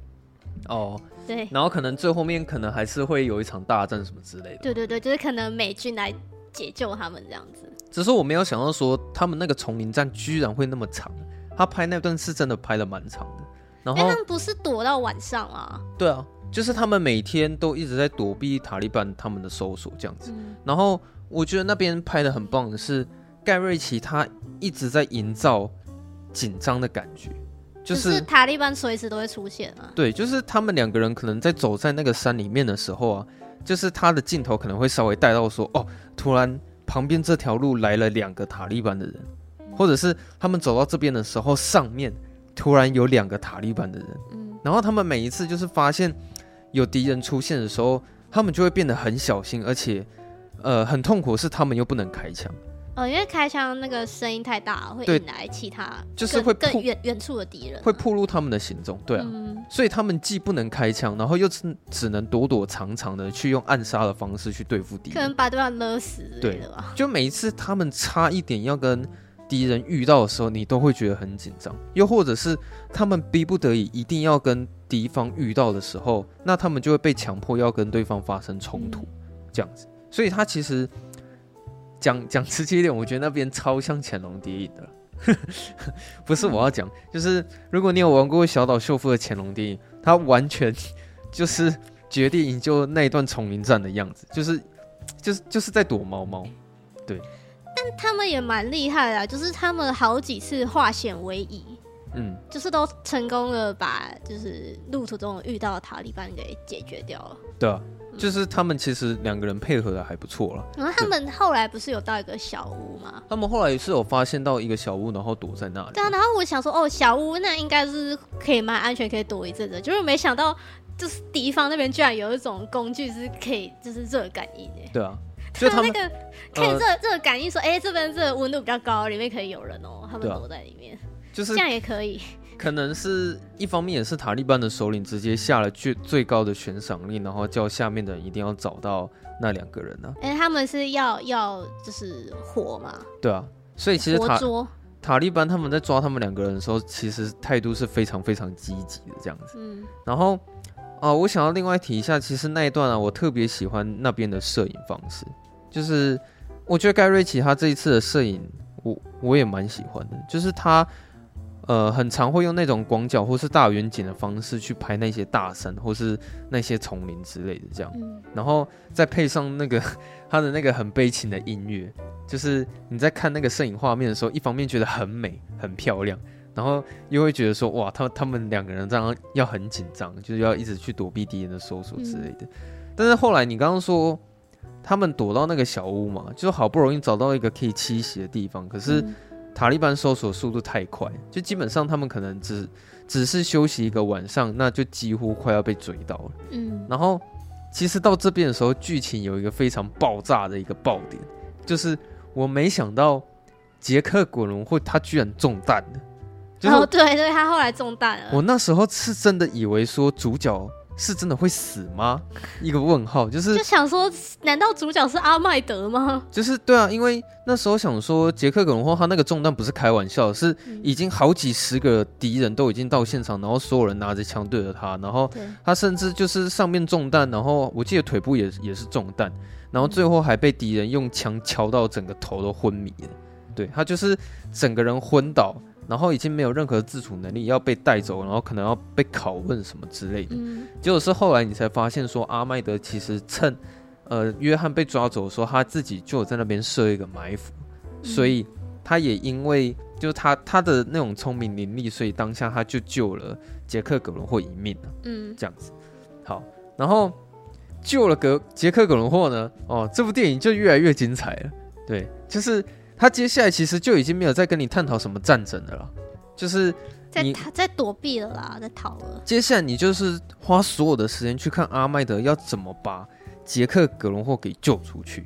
哦。对，然后可能最后面可能还是会有一场大战什么之类的。对对对，就是可能美军来解救他们这样子。只是我没有想到说他们那个丛林战居然会那么长，他拍那段是真的拍的蛮长的。然后他们不是躲到晚上啊？对啊，就是他们每天都一直在躲避塔利班他们的搜索这样子。嗯、然后我觉得那边拍的很棒的是盖瑞奇他一直在营造紧张的感觉。就是塔利班随时都会出现啊！对，就是他们两个人可能在走在那个山里面的时候啊，就是他的镜头可能会稍微带到说，哦，突然旁边这条路来了两个塔利班的人，或者是他们走到这边的时候，上面突然有两个塔利班的人，嗯，然后他们每一次就是发现有敌人出现的时候，他们就会变得很小心，而且呃很痛苦，是他们又不能开枪。哦，因为开枪那个声音太大，会引来其他就是会更远远处的敌人，会暴露他们的行踪。对啊，嗯、所以他们既不能开枪，然后又只只能躲躲藏藏的去用暗杀的方式去对付敌人，可能把对方勒死。对吧？就每一次他们差一点要跟敌人遇到的时候，你都会觉得很紧张。又或者是他们逼不得已一定要跟敌方遇到的时候，那他们就会被强迫要跟对方发生冲突，嗯、这样子。所以他其实。讲讲直接一点，我觉得那边超像潜龙谍影的，不是我要讲，就是如果你有玩过小岛秀夫的潜龙谍影，他完全就是决定营救那一段丛林战的样子，就是就是就是在躲猫猫，对。但他们也蛮厉害的，就是他们好几次化险为夷，嗯，就是都成功的把就是路途中遇到的塔利班给解决掉了，对啊。就是他们其实两个人配合的还不错了。然后他们后来不是有到一个小屋吗？他们后来是有发现到一个小屋，然后躲在那里。对啊，然后我想说，哦，小屋那应该是可以蛮安全，可以躲一阵子。就是没想到，就是敌方那边居然有一种工具是可以，就是热感应的。对啊，就他们那个可以热热感应说，哎、欸，这边这温度比较高，里面可以有人哦，他们躲在里面，就是这样也可以。可能是一方面，也是塔利班的首领直接下了最最高的悬赏令，然后叫下面的人一定要找到那两个人呢、啊。哎、欸，他们是要要就是活吗？对啊，所以其实塔捉塔利班他们在抓他们两个人的时候，其实态度是非常非常积极的这样子。嗯，然后啊、呃，我想要另外提一下，其实那一段啊，我特别喜欢那边的摄影方式，就是我觉得盖瑞奇他这一次的摄影。我我也蛮喜欢的，就是他呃很常会用那种广角或是大远景的方式去拍那些大山或是那些丛林之类的这样，嗯、然后再配上那个 他的那个很悲情的音乐，就是你在看那个摄影画面的时候，一方面觉得很美很漂亮。然后又会觉得说，哇，他他们两个人这样要很紧张，就是要一直去躲避敌人的搜索之类的。嗯、但是后来你刚刚说，他们躲到那个小屋嘛，就好不容易找到一个可以栖息的地方，可是塔利班搜索速度太快，就基本上他们可能只只是休息一个晚上，那就几乎快要被追到了。嗯，然后其实到这边的时候，剧情有一个非常爆炸的一个爆点，就是我没想到杰克·果伦会他居然中弹了。哦，对对，他后来中弹了。我那时候是真的以为说主角是真的会死吗？一个问号，就是就想说，难道主角是阿麦德吗？就是对啊，因为那时候想说，杰克·葛伦霍他那个中弹不是开玩笑，是已经好几十个敌人都已经到现场，然后所有人拿着枪对着他，然后他甚至就是上面中弹，然后我记得腿部也也是中弹，然后最后还被敌人用枪敲到整个头都昏迷了。对，他就是整个人昏倒。然后已经没有任何自主能力，要被带走，然后可能要被拷问什么之类的。嗯、结果是后来你才发现，说阿麦德其实趁呃约翰被抓走的时候，他自己就有在那边设一个埋伏，嗯、所以他也因为就是他他的那种聪明伶俐，所以当下他就救了杰克·葛伦霍一命了。嗯，这样子。好，然后救了格杰克·葛伦霍呢，哦，这部电影就越来越精彩了。对，就是。他接下来其实就已经没有再跟你探讨什么战争的了，就是在他在躲避了啦，在逃了。接下来你就是花所有的时间去看阿麦德要怎么把杰克·格伦霍给救出去。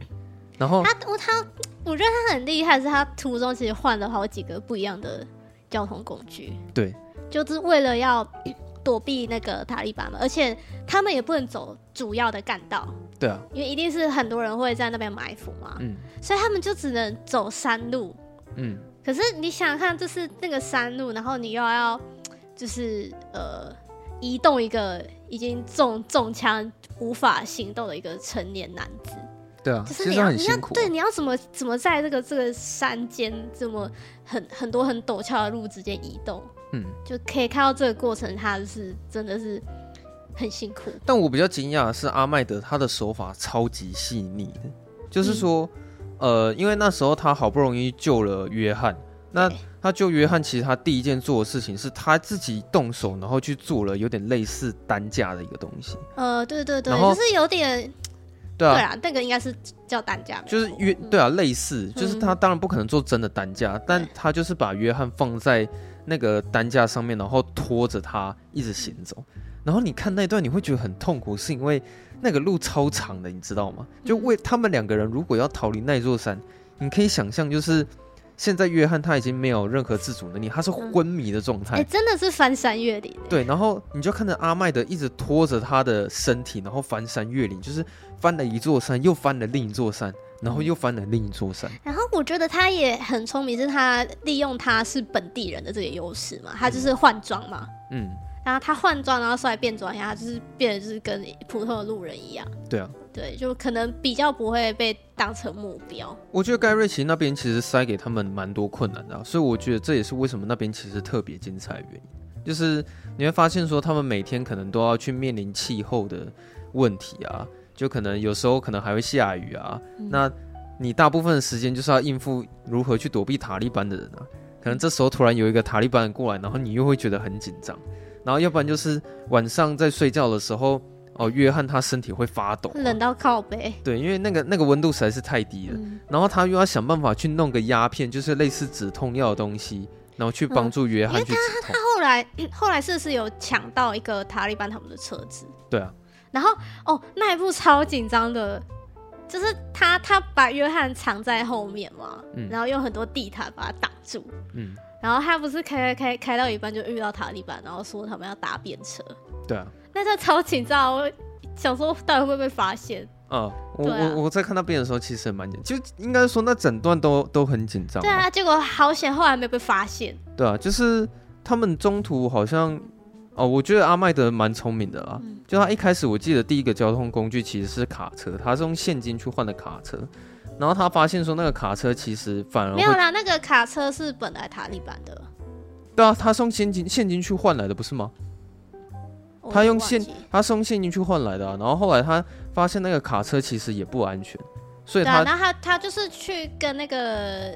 然后他我他我觉得他很厉害，是他途中其实换了好几个不一样的交通工具。对，就是为了要躲避那个塔利班嘛，而且他们也不能走主要的干道。对啊，因为一定是很多人会在那边埋伏嘛，嗯，所以他们就只能走山路，嗯。可是你想想看，就是那个山路，然后你又要就是呃移动一个已经中中枪无法行动的一个成年男子，对啊，就是你要你要对你要怎么怎么在这个这个山间这么很很多很陡峭的路之间移动，嗯，就可以看到这个过程，他是真的是。很辛苦，但我比较惊讶的是阿麦德他的手法超级细腻的，就是说，嗯、呃，因为那时候他好不容易救了约翰，那他救约翰，其实他第一件做的事情是他自己动手，然后去做了有点类似担架的一个东西。呃，对对对，就是有点，对啊，对啊，那个应该是叫担架，就是约，对啊，类似，就是他当然不可能做真的担架，嗯、但他就是把约翰放在那个担架上面，然后拖着他一直行走。然后你看那段，你会觉得很痛苦，是因为那个路超长的，你知道吗？就为他们两个人如果要逃离那座山，你可以想象，就是现在约翰他已经没有任何自主能力，他是昏迷的状态。真的是翻山越岭。对，然后你就看着阿麦德一直拖着他的身体，然后翻山越岭，就是翻了一座山，又翻了另一座山，然后又翻了另一座山。然后我觉得他也很聪明，是他利用他是本地人的这个优势嘛，他就是换装嘛。嗯。嗯然后他换装，然后出来变装一下，就是变得就是跟普通的路人一样。对啊，对，就可能比较不会被当成目标。我觉得盖瑞奇那边其实塞给他们蛮多困难的啊，所以我觉得这也是为什么那边其实特别精彩的原因。就是你会发现说，他们每天可能都要去面临气候的问题啊，就可能有时候可能还会下雨啊。嗯。那你大部分的时间就是要应付如何去躲避塔利班的人啊。可能这时候突然有一个塔利班过来，然后你又会觉得很紧张。然后要不然就是晚上在睡觉的时候，哦，约翰他身体会发抖，冷到靠背。对，因为那个那个温度实在是太低了。嗯、然后他又要想办法去弄个鸦片，就是类似止痛药的东西，然后去帮助约翰去止痛。他他后来后来是不是有抢到一个塔利班他们的车子？对啊。然后哦，那一部超紧张的，就是他他把约翰藏在后面嘛，嗯、然后用很多地毯把他挡住。嗯。然后他不是开开开开到一半就遇到塔利班，然后说他们要搭便车。对啊，那他超紧张，我想说到底会不会被发现？啊，我、啊、我我在看那边的时候，其实蛮紧，就应该说那整段都都很紧张。对啊，结果好险，后来没被发现。对啊，就是他们中途好像哦，我觉得阿麦德蛮聪明的啦。嗯、就他一开始我记得第一个交通工具其实是卡车，他是用现金去换的卡车。然后他发现说那个卡车其实反而没有啦，那个卡车是本来塔利班的。对啊，他送现金现金去换来的不是吗？他用现他送现金去换来的啊，然后后来他发现那个卡车其实也不安全，所以他，然后他他就是去跟那个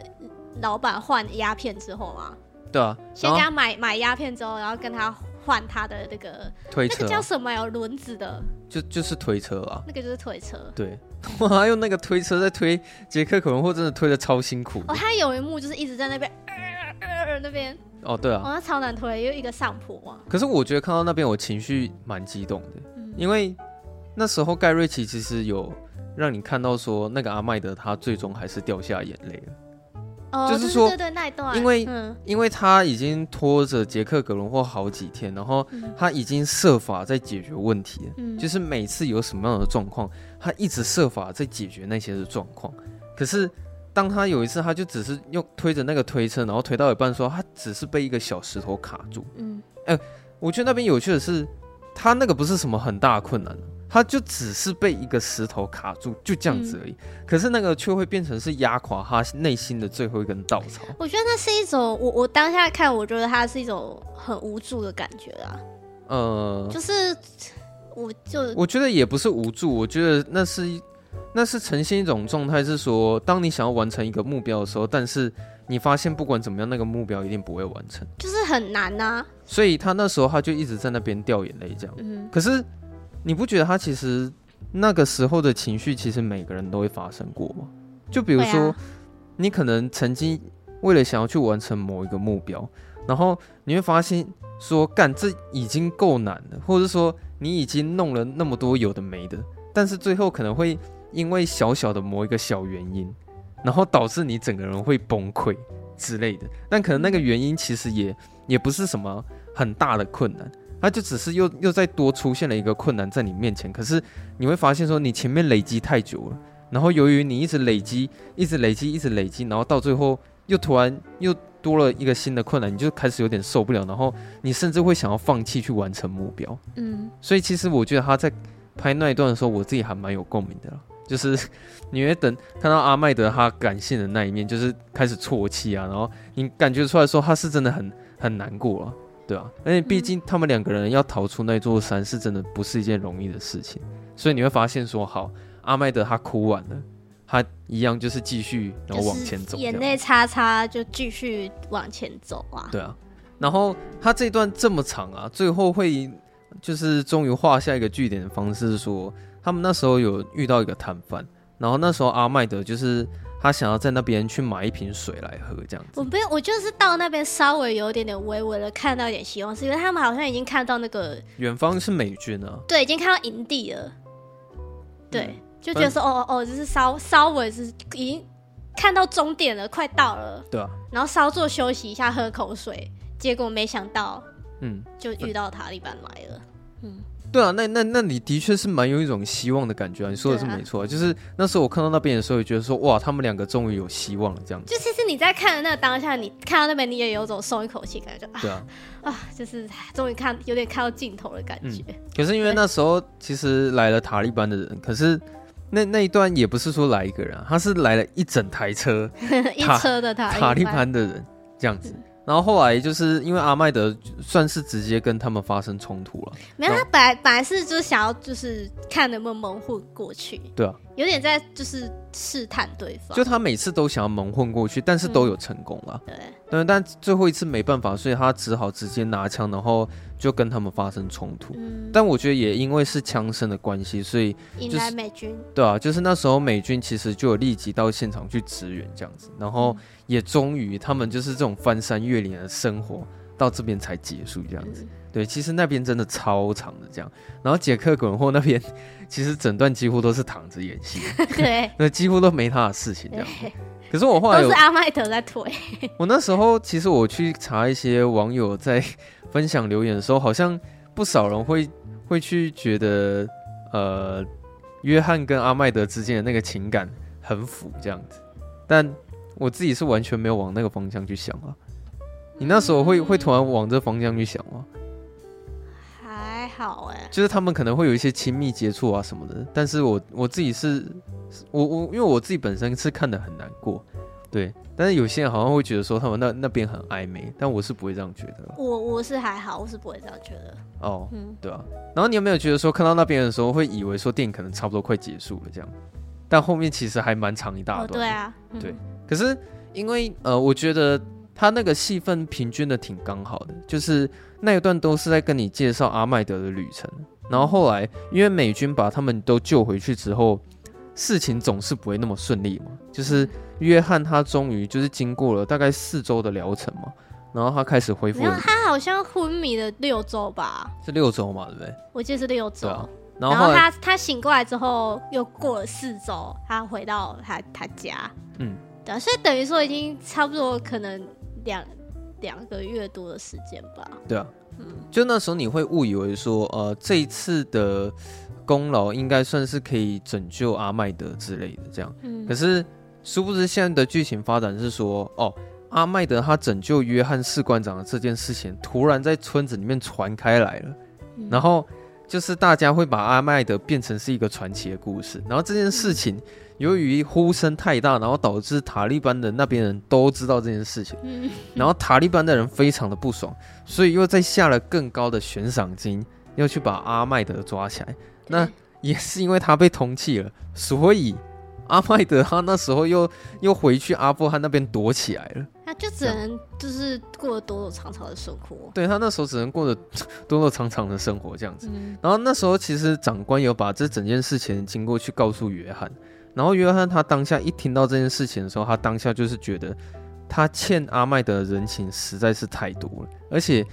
老板换鸦片之后嘛，对啊，先给他买买鸦片之后，然后跟他换他的那个推车，那个叫什么？有轮子的，就就是推车啊，那个就是推车，对，他用那个推车在推杰克·可能会，真的推的超辛苦。哦，他有一幕就是一直在那边。那边哦，对啊，哦，那超难推，因为一个上坡嘛。可是我觉得看到那边，我情绪蛮激动的，嗯，因为那时候盖瑞奇其实有让你看到说，那个阿麦德他最终还是掉下眼泪了。哦，就是说，对对对，那一段，因为，嗯，因为他已经拖着杰克·格伦霍好几天，然后他已经设法在解决问题了，嗯，就是每次有什么样的状况，他一直设法在解决那些的状况，可是。当他有一次，他就只是用推着那个推车，然后推到一半，说他只是被一个小石头卡住。嗯，哎、欸，我觉得那边有趣的是，他那个不是什么很大困难，他就只是被一个石头卡住，就这样子而已。嗯、可是那个却会变成是压垮他内心的最后一根稻草。我觉得那是一种，我我当下看，我觉得他是一种很无助的感觉啊。呃，就是我就我觉得也不是无助，我觉得那是。那是呈现一种状态，是说，当你想要完成一个目标的时候，但是你发现不管怎么样，那个目标一定不会完成，就是很难呐、啊。所以他那时候他就一直在那边掉眼泪，这样。嗯。可是你不觉得他其实那个时候的情绪，其实每个人都会发生过吗？就比如说，啊、你可能曾经为了想要去完成某一个目标，然后你会发现说，干这已经够难了，或者说你已经弄了那么多有的没的，但是最后可能会。因为小小的某一个小原因，然后导致你整个人会崩溃之类的，但可能那个原因其实也也不是什么很大的困难，它就只是又又再多出现了一个困难在你面前。可是你会发现说，你前面累积太久了，然后由于你一直累积，一直累积，一直累积，然后到最后又突然又多了一个新的困难，你就开始有点受不了，然后你甚至会想要放弃去完成目标。嗯，所以其实我觉得他在拍那一段的时候，我自己还蛮有共鸣的。就是你会等看到阿麦德他感性的那一面，就是开始啜泣啊，然后你感觉出来说他是真的很很难过啊，对啊，而且毕竟他们两个人要逃出那座山是真的不是一件容易的事情，所以你会发现说，好，阿麦德他哭完了，他一样就是继续然后往前走，眼泪擦擦就继续往前走啊，对啊，然后他这段这么长啊，最后会就是终于画下一个句点的方式说。他们那时候有遇到一个摊贩，然后那时候阿麦德就是他想要在那边去买一瓶水来喝，这样子。我不用，我就是到那边稍微有一点点微微的看到一点希望，是因为他们好像已经看到那个远方是美军啊，对，已经看到营地了，对，嗯、就觉得说哦哦，就是稍稍微是已经看到终点了，快到了，对啊，然后稍作休息一下，喝口水，结果没想到，嗯，就遇到塔利班来了，嗯。对啊，那那那你的确是蛮有一种希望的感觉啊！你说的是没错，啊，就是那时候我看到那边的时候，也觉得说哇，他们两个终于有希望了这样子。就其实你在看的那个当下，你看到那边，你也有种松一口气感觉，对啊，啊，就是终于看有点看到尽头的感觉，嗯。可是因为那时候其实来了塔利班的人，可是那那一段也不是说来一个人，啊，他是来了一整台车，一车的塔塔利班的人这样子。嗯然后后来就是因为阿麦德算是直接跟他们发生冲突了，没有，他本来本来是就是想要就是看能不能蒙混过去，对啊，有点在就是试探对方，就他每次都想要蒙混过去，但是都有成功了，嗯，对。但但最后一次没办法，所以他只好直接拿枪，然后就跟他们发生冲突。嗯，但我觉得也因为是枪声的关系，所以引来美军。对啊，就是那时候美军其实就有立即到现场去支援这样子，然后也终于他们就是这种翻山越岭的生活到这边才结束这样子。嗯，对，其实那边真的超长的这样，然后杰克·滚货那边其实整段几乎都是躺着演戏，对，那几乎都没他的事情这样。可是我后来有都是阿麦德在推。我那时候其实我去查一些网友在分享留言的时候，好像不少人会会去觉得，呃，约翰跟阿麦德之间的那个情感很腐这样子。但我自己是完全没有往那个方向去想啊。你那时候会会突然往这方向去想吗？还好哎、欸，就是他们可能会有一些亲密接触啊什么的，但是我我自己是，我我因为我自己本身是看的很难过，对，但是有些人好像会觉得说他们那那边很暧昧，但我是不会这样觉得。我我是还好，我是不会这样觉得。哦，嗯，对啊。然后你有没有觉得说看到那边的时候会以为说电影可能差不多快结束了这样，但后面其实还蛮长一大段。哦，对啊，嗯、对。可是因为呃，我觉得。他那个戏份平均的挺刚好的，就是那一段都是在跟你介绍阿麦德的旅程，然后后来因为美军把他们都救回去之后，事情总是不会那么顺利嘛。就是约翰他终于就是经过了大概四周的疗程嘛，然后他开始恢复了。他好像昏迷了六周吧？是六周嘛？对不对？我记得是六周。啊、然后，然后他他醒过来之后又过了四周，他回到他他家。嗯，对，所以等于说已经差不多可能。两两个月多的时间吧。对啊，嗯，就那时候你会误以为说，呃，这一次的功劳应该算是可以拯救阿麦德之类的这样。嗯，可是殊不知现在的剧情发展是说，哦，阿麦德他拯救约翰士官长的这件事情突然在村子里面传开来了，嗯，然后就是大家会把阿麦德变成是一个传奇的故事，然后这件事情。嗯由于呼声太大，然后导致塔利班的那边人都知道这件事情，然后塔利班的人非常的不爽，所以又再下了更高的悬赏金，要去把阿麦德抓起来。那也是因为他被通缉了，所以阿麦德他那时候又又回去阿富汗那边躲起来了。他就只能就是过得躲躲藏藏的生活。对，他那时候只能过着躲躲藏藏的生活这样子。然后那时候其实长官有把这整件事情经过去告诉约翰。然后约翰他当下一听到这件事情的时候，他当下就是觉得他欠阿麦德的人情实在是太多了，而且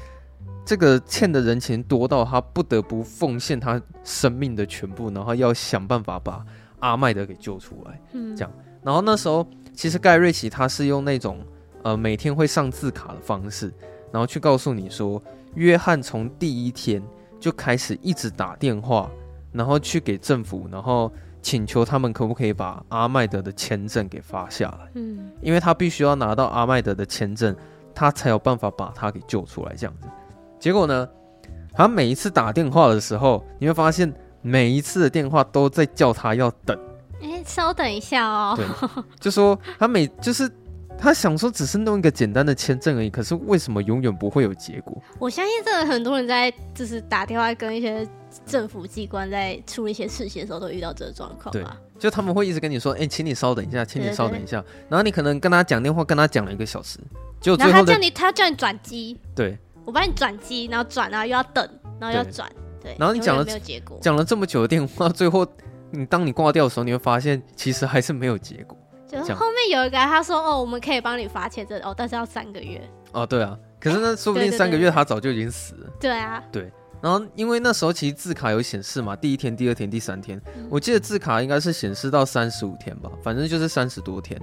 这个欠的人情多到他不得不奉献他生命的全部，然后要想办法把阿麦德给救出来。嗯，这样。然后那时候其实盖瑞奇他是用那种呃每天会上字卡的方式，然后去告诉你说，约翰从第一天就开始一直打电话，然后去给政府，然后。请求他们可不可以把阿麦德的签证给发下来？嗯，因为他必须要拿到阿麦德的签证，他才有办法把他给救出来。这样子，结果呢，他每一次打电话的时候，你会发现每一次的电话都在叫他要等。哎，稍等一下哦。对，就说他每就是。他想说只是弄一个简单的签证而已，可是为什么永远不会有结果？我相信，这个很多人在就是打电话跟一些政府机关在处理一些事情的时候，都遇到这个状况。对，就他们会一直跟你说：“哎、欸，请你稍等一下，请你稍等一下。对对对”然后你可能跟他讲电话，跟他讲了一个小时，就最后他叫你，他叫你转机。对，我帮你转机，然后转，然后又要等，然后又要转。对，然后你讲了讲了这么久的电话，最后你当你挂掉的时候，你会发现其实还是没有结果。就是后面有一个他说哦，我们可以帮你发签证哦，但是要三个月哦。对啊，可是那说不定三个月他早就已经死了。对啊，对。然后因为那时候其实字卡有显示嘛，第一天、第二天、第三天，嗯、我记得字卡应该是显示到三十五天吧，反正就是三十多天。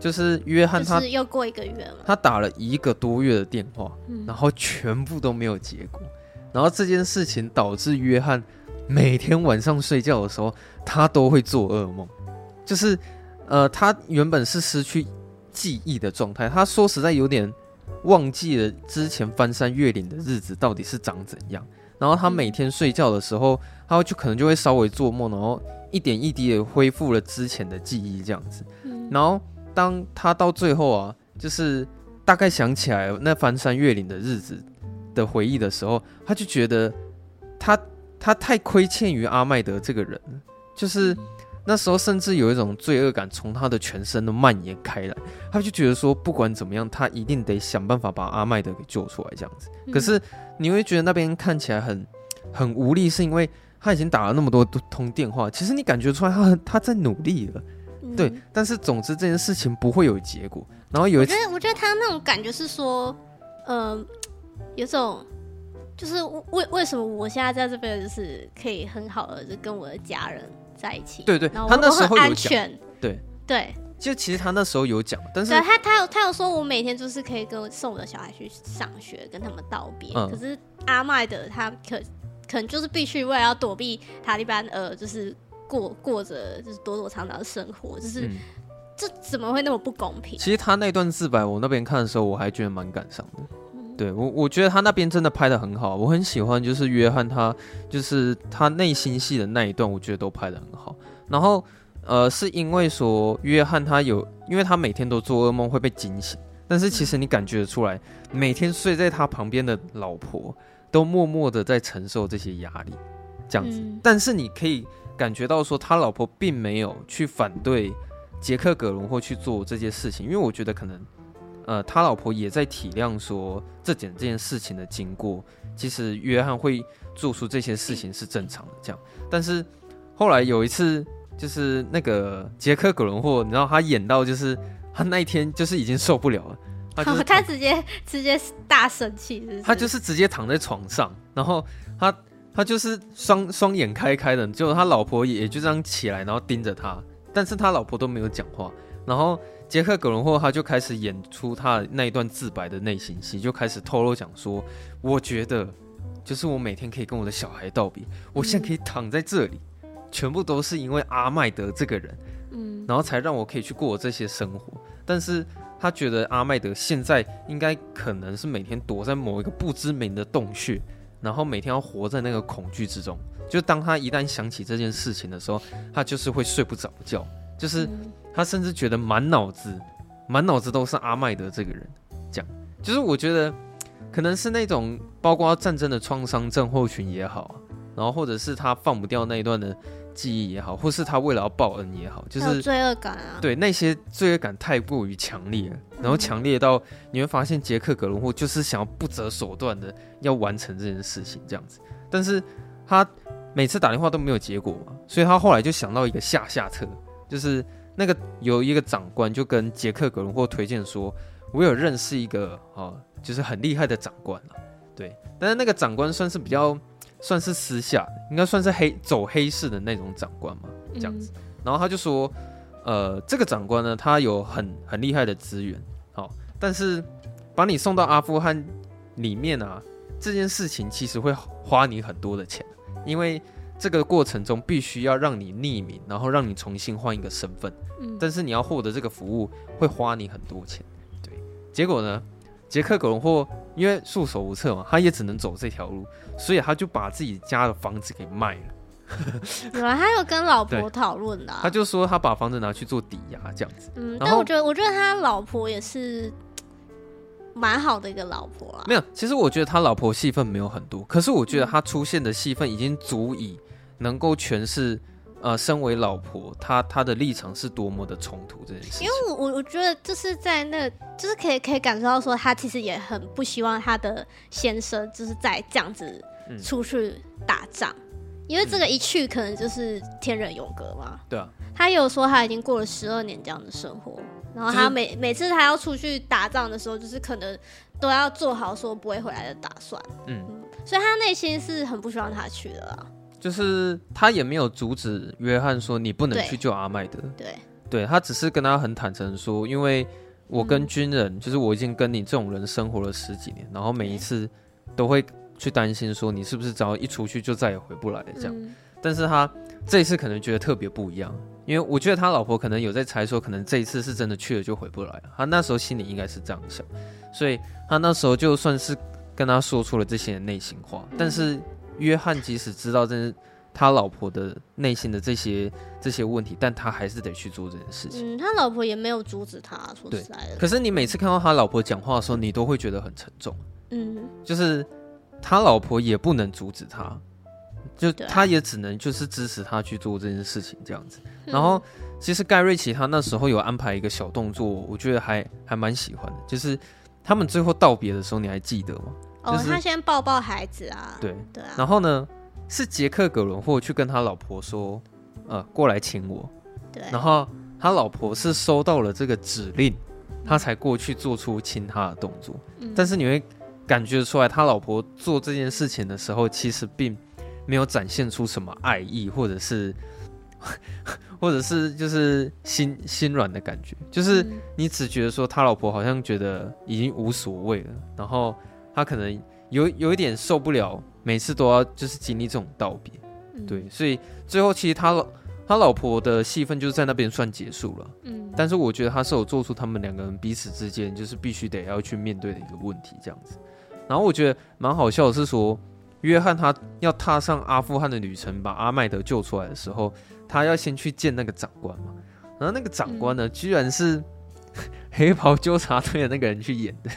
就是约翰他又过一个月了，他打了一个多月的电话，嗯、然后全部都没有结果。然后这件事情导致约翰每天晚上睡觉的时候，他都会做噩梦，就是。呃，他原本是失去记忆的状态。他说实在有点忘记了之前翻山越岭的日子到底是长怎样。然后他每天睡觉的时候，他就可能就会稍微做梦，然后一点一滴的恢复了之前的记忆这样子。然后当他到最后啊，就是大概想起来那翻山越岭的日子的回忆的时候，他就觉得他他太亏欠于阿麦德这个人，就是。那时候甚至有一种罪恶感从他的全身都蔓延开来，他就觉得说不管怎么样，他一定得想办法把阿麦德给救出来这样子。可是你会觉得那边看起来很很无力，是因为他已经打了那么多通电话，其实你感觉出来他他在努力了，对。但是总之这件事情不会有结果。然后有一次，我觉得我觉得他那种感觉是说，嗯，有种就是为为什么我现在在这边就是可以很好的就跟我的家人。在一起，对对，他那时候有安全，对对，就其实他那时候有讲，但是他他有他有说，我每天就是可以跟送我的小孩去上学，跟他们道别。嗯、可是阿麦的他可可能就是必须为了要躲避塔利班，呃，就是过过着就是躲躲藏藏的生活，就是、嗯、这怎么会那么不公平？其实他那段自白，我那边看的时候，我还觉得蛮感伤的。对我，我觉得他那边真的拍的很好，我很喜欢，就是约翰他就是他内心戏的那一段，我觉得都拍的很好。然后，呃，是因为说约翰他有，因为他每天都做噩梦会被惊醒，但是其实你感觉得出来，每天睡在他旁边的老婆都默默的在承受这些压力，这样子。但是你可以感觉到说，他老婆并没有去反对杰克·葛伦或去做这件事情，因为我觉得可能。呃，他老婆也在体谅说这件这件事情的经过，其实约翰会做出这些事情是正常的，这样。但是后来有一次，就是那个杰克·葛伦霍，你知道他演到就是他那一天就是已经受不了了，他就 他直接直接大生气，是是？他就是直接躺在床上，然后他他就是双双眼开开的，结果他老婆也就这样起来，然后盯着他，但是他老婆都没有讲话，然后。杰克·葛伦霍他就开始演出他那一段自白的内心戏，就开始透露讲说：“我觉得，就是我每天可以跟我的小孩道别，我现在可以躺在这里，全部都是因为阿麦德这个人，嗯，然后才让我可以去过这些生活。但是他觉得阿麦德现在应该可能是每天躲在某一个不知名的洞穴，然后每天要活在那个恐惧之中。就当他一旦想起这件事情的时候，他就是会睡不着觉，就是。”他甚至觉得满脑子，满脑子都是阿麦德这个人，这样就是我觉得可能是那种包括战争的创伤症候群也好，然后或者是他放不掉那一段的记忆也好，或是他为了要报恩也好，就是罪恶感啊，对那些罪恶感太过于强烈了，然后强烈到你会发现杰克·格伦霍就是想要不择手段的要完成这件事情这样子，但是他每次打电话都没有结果嘛，所以他后来就想到一个下下策，就是。那个有一个长官就跟杰克·葛伦霍推荐说：“我有认识一个哦，就是很厉害的长官了，对。但是那个长官算是比较算是私下，应该算是黑走黑市的那种长官嘛，这样子。然后他就说，呃，这个长官呢，他有很很厉害的资源，好，但是把你送到阿富汗里面啊，这件事情其实会花你很多的钱，因为。”这个过程中必须要让你匿名，然后让你重新换一个身份。嗯，但是你要获得这个服务会花你很多钱。对，结果呢，杰克·葛伦霍因为束手无策嘛，他也只能走这条路，所以他就把自己家的房子给卖了。原来他有跟老婆讨论的，他就说他把房子拿去做抵押这样子。嗯，但我觉得，我觉得他老婆也是蛮好的一个老婆啊。没有，其实我觉得他老婆戏份没有很多，可是我觉得他出现的戏份已经足以。能够诠释，呃，身为老婆，她她的立场是多么的冲突这件事情。因为我我我觉得就是在那，就是可以可以感受到说，她其实也很不希望她的先生就是在这样子出去打仗，嗯、因为这个一去可能就是天人永隔嘛。对啊。她有说他已经过了十二年这样的生活，然后他每、就是、每次他要出去打仗的时候，就是可能都要做好说不会回来的打算。嗯，嗯，所以他内心是很不希望他去的啦。就是他也没有阻止约翰说，你不能去救阿麦德，对，对，他只是跟他很坦诚说，因为我跟军人，嗯、就是我已经跟你这种人生活了十几年，然后每一次都会去担心说，你是不是只要一出去就再也回不来了这样。嗯、但是他这一次可能觉得特别不一样，因为我觉得他老婆可能有在猜说，可能这一次是真的去了就回不来了。他那时候心里应该是这样想，所以他那时候就算是跟他说出了这些内心话，但是。约翰即使知道这是他老婆的内心的这些这些问题，但他还是得去做这件事情。嗯，他老婆也没有阻止他，说实在的。可是你每次看到他老婆讲话的时候，你都会觉得很沉重。嗯，就是他老婆也不能阻止他，就他也只能就是支持他去做这件事情这样子。然后，其实盖瑞奇他那时候有安排一个小动作，我觉得还还蛮喜欢的，就是他们最后道别的时候，你还记得吗？哦，他先抱抱孩子啊。对对啊。然后呢，是杰克·葛伦霍去跟他老婆说：“呃，过来亲我。”对。然后他老婆是收到了这个指令，他才过去做出亲他的动作。嗯。但是你会感觉出来，他老婆做这件事情的时候，其实并没有展现出什么爱意，或者是，或者是就是心心软的感觉。就是你只觉得说，他老婆好像觉得已经无所谓了，然后。他可能有有一点受不了，每次都要就是经历这种道别，嗯、对，所以最后其实他老他老婆的戏份就是在那边算结束了，嗯，但是我觉得他是有做出他们两个人彼此之间就是必须得要去面对的一个问题，这样子，然后我觉得蛮好笑的是说，约翰他要踏上阿富汗的旅程，把阿麦德救出来的时候，他要先去见那个长官嘛。然后那个长官呢，嗯、居然是 黑袍纠察队的那个人去演的，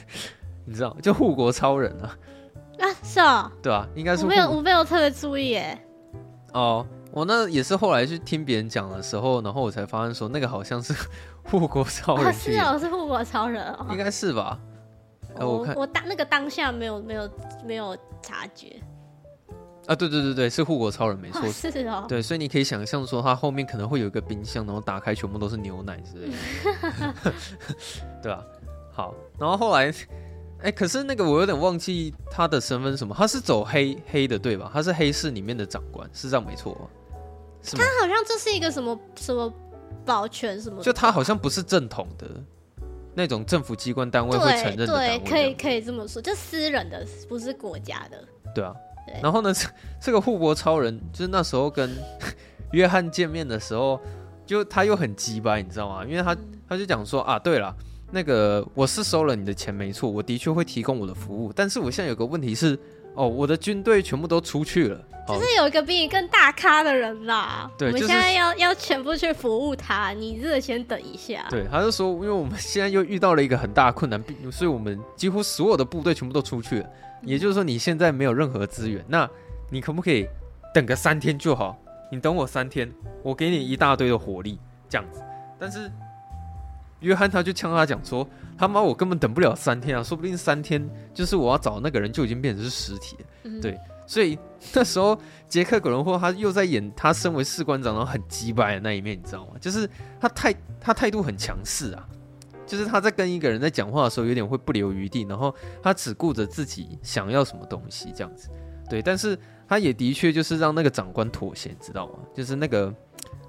你知道，就护国超人啊。啊，是哦，对啊，应该是我没有，我没有特别注意耶。哦，我那也是后来去听别人讲的时候，然后我才发现说那个好像是 护国超人。是哦，是护国超人哦，应该是吧？哎我看我当那个当下没有没有没有察觉。啊，对对对对，是护国超人没错，是哦。对，所以你可以想象说，他后面可能会有一个冰箱，然后打开全部都是牛奶之类的，对啊，好，然后后来。哎，可是那个我有点忘记他的身份是什么？他是走黑黑的对吧？他是黑市里面的长官，是这样没错吗？他好像这是一个什么什么保全什么？就他好像不是正统的那种政府机关单位会承认的可以可以这么说，就私人的，不是国家的。对啊。对。然后呢，这个护国超人就是那时候跟 约翰见面的时候，就他又很鸡掰，你知道吗？因为他他就讲说啊，对了。那个我是收了你的钱没错，我的确会提供我的服务，但是我现在有个问题是，哦，我的军队全部都出去了，就是有一个比你更大咖的人啦，对，我们现在要、就是、要全部去服务他，你这个先等一下。对，他就说，因为我们现在又遇到了一个很大的困难，所以我们几乎所有的部队全部都出去了，也就是说你现在没有任何资源，那你可不可以等个三天就好？你等我三天，我给你一大堆的火力，这样子，但是。约翰他就呛他讲说：“他妈，我根本等不了三天啊，说不定三天就是我要找那个人就已经变成是尸体了。嗯”对，所以那时候杰克·葛伦霍他又在演他身为士官长然后很鸡掰的那一面，你知道吗？就是他态他态度很强势啊，就是他在跟一个人在讲话的时候有点会不留余地，然后他只顾着自己想要什么东西这样子。对，但是他也的确就是让那个长官妥协，知道吗？就是那个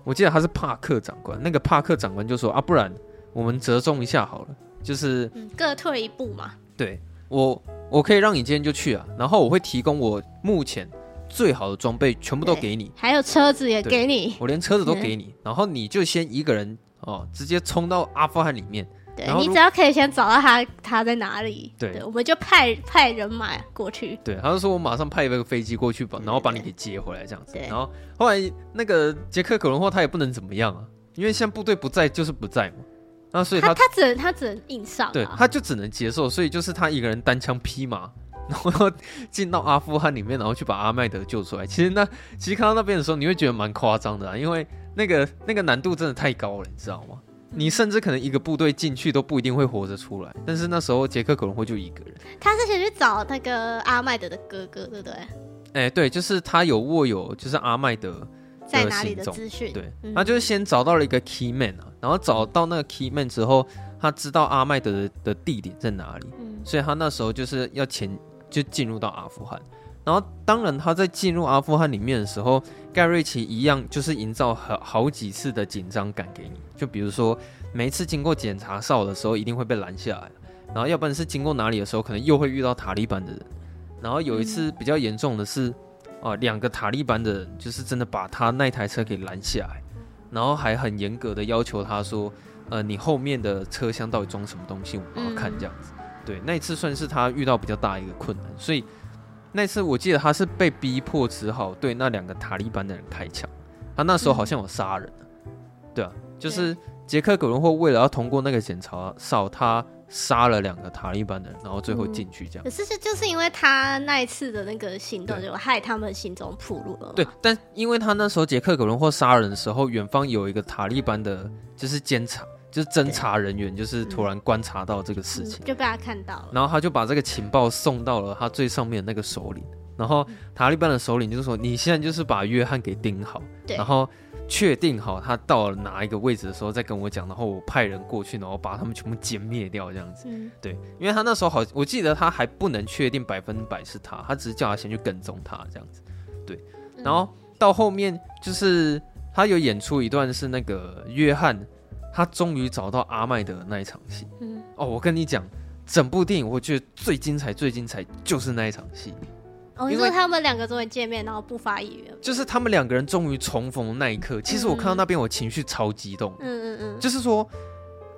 我记得他是帕克长官，那个帕克长官就说啊，不然。我们折中一下好了，就是各退一步嘛。对，我，我可以让你今天就去啊，然后我会提供我目前最好的装备，全部都给你，还有车子也给你，我连车子都给你，然后你就先一个人哦，直接冲到阿富汗里面。对，你只要可以先找到他，他在哪里，对，对，我们就派派人马过去。对，他就说我马上派一个飞机过去吧，然后把你给接回来这样子。对，然后后来那个杰克·可伦霍他也不能怎么样啊，因为现在部队不在就是不在嘛。那所以他他，他只能他只能硬上，啊，对，他就只能接受，所以就是他一个人单枪匹马，然后进到阿富汗里面，然后去把阿麦德救出来。其实那其实看到那边的时候，你会觉得蛮夸张的啊，因为那个那个难度真的太高了，你知道吗？你甚至可能一个部队进去都不一定会活着出来。但是那时候杰克可能会就一个人，他是先去找那个阿麦德的哥哥，对不对？哎、欸，对，就是他有握有就是阿麦德。在哪里的资讯？对，他就是先找到了一个 key man 啊，然后找到那个 key man 之后，他知道阿麦德的的地点在哪里，嗯，所以他那时候就是要前就进入到阿富汗，然后当然他在进入阿富汗里面的时候，盖瑞奇一样就是营造好好几次的紧张感给你，就比如说每一次经过检查哨的时候，一定会被拦下来，然后要不然是经过哪里的时候，可能又会遇到塔利班的人，然后有一次比较严重的是。啊，两个塔利班的人就是真的把他那台车给拦下来，然后还很严格的要求他说，呃，你后面的车厢到底装什么东西，我们要看这样子。对，那一次算是他遇到比较大一个困难，所以那次我记得他是被逼迫只好对那两个塔利班的人开枪。他那时候好像有杀人，对啊，就是杰克·葛伦霍为了要通过那个检查哨，他。杀了两个塔利班的人，然后最后进去这样。可是，是就是因为他那一次的那个行动，就害他们心中暴露了。对，但因为他那时候杰克·葛伦霍杀人的时候，远方有一个塔利班的，就是监察，就是侦查人员，就是突然观察到这个事情，就被他看到了。然后他就把这个情报送到了他最上面的那个首领，然后塔利班的首领就是说：“你现在就是把约翰给盯好。”对，然后。确定好他到了哪一个位置的时候再跟我讲，然后我派人过去，然后把他们全部歼灭掉，这样子。嗯。对，因为他那时候好，我记得他还不能确定百分百是他，他只是叫他先去跟踪他这样子。对，然后到后面就是他有演出一段是那个约翰，他终于找到阿麦德那一场戏。嗯。哦，我跟你讲，整部电影我觉得最精彩、最精彩就是那一场戏。哦，你说他们两个终于见面，然后不发一语，就是他们两个人终于重逢的那一刻。其实我看到那边，我情绪超激动。嗯嗯嗯，就是说，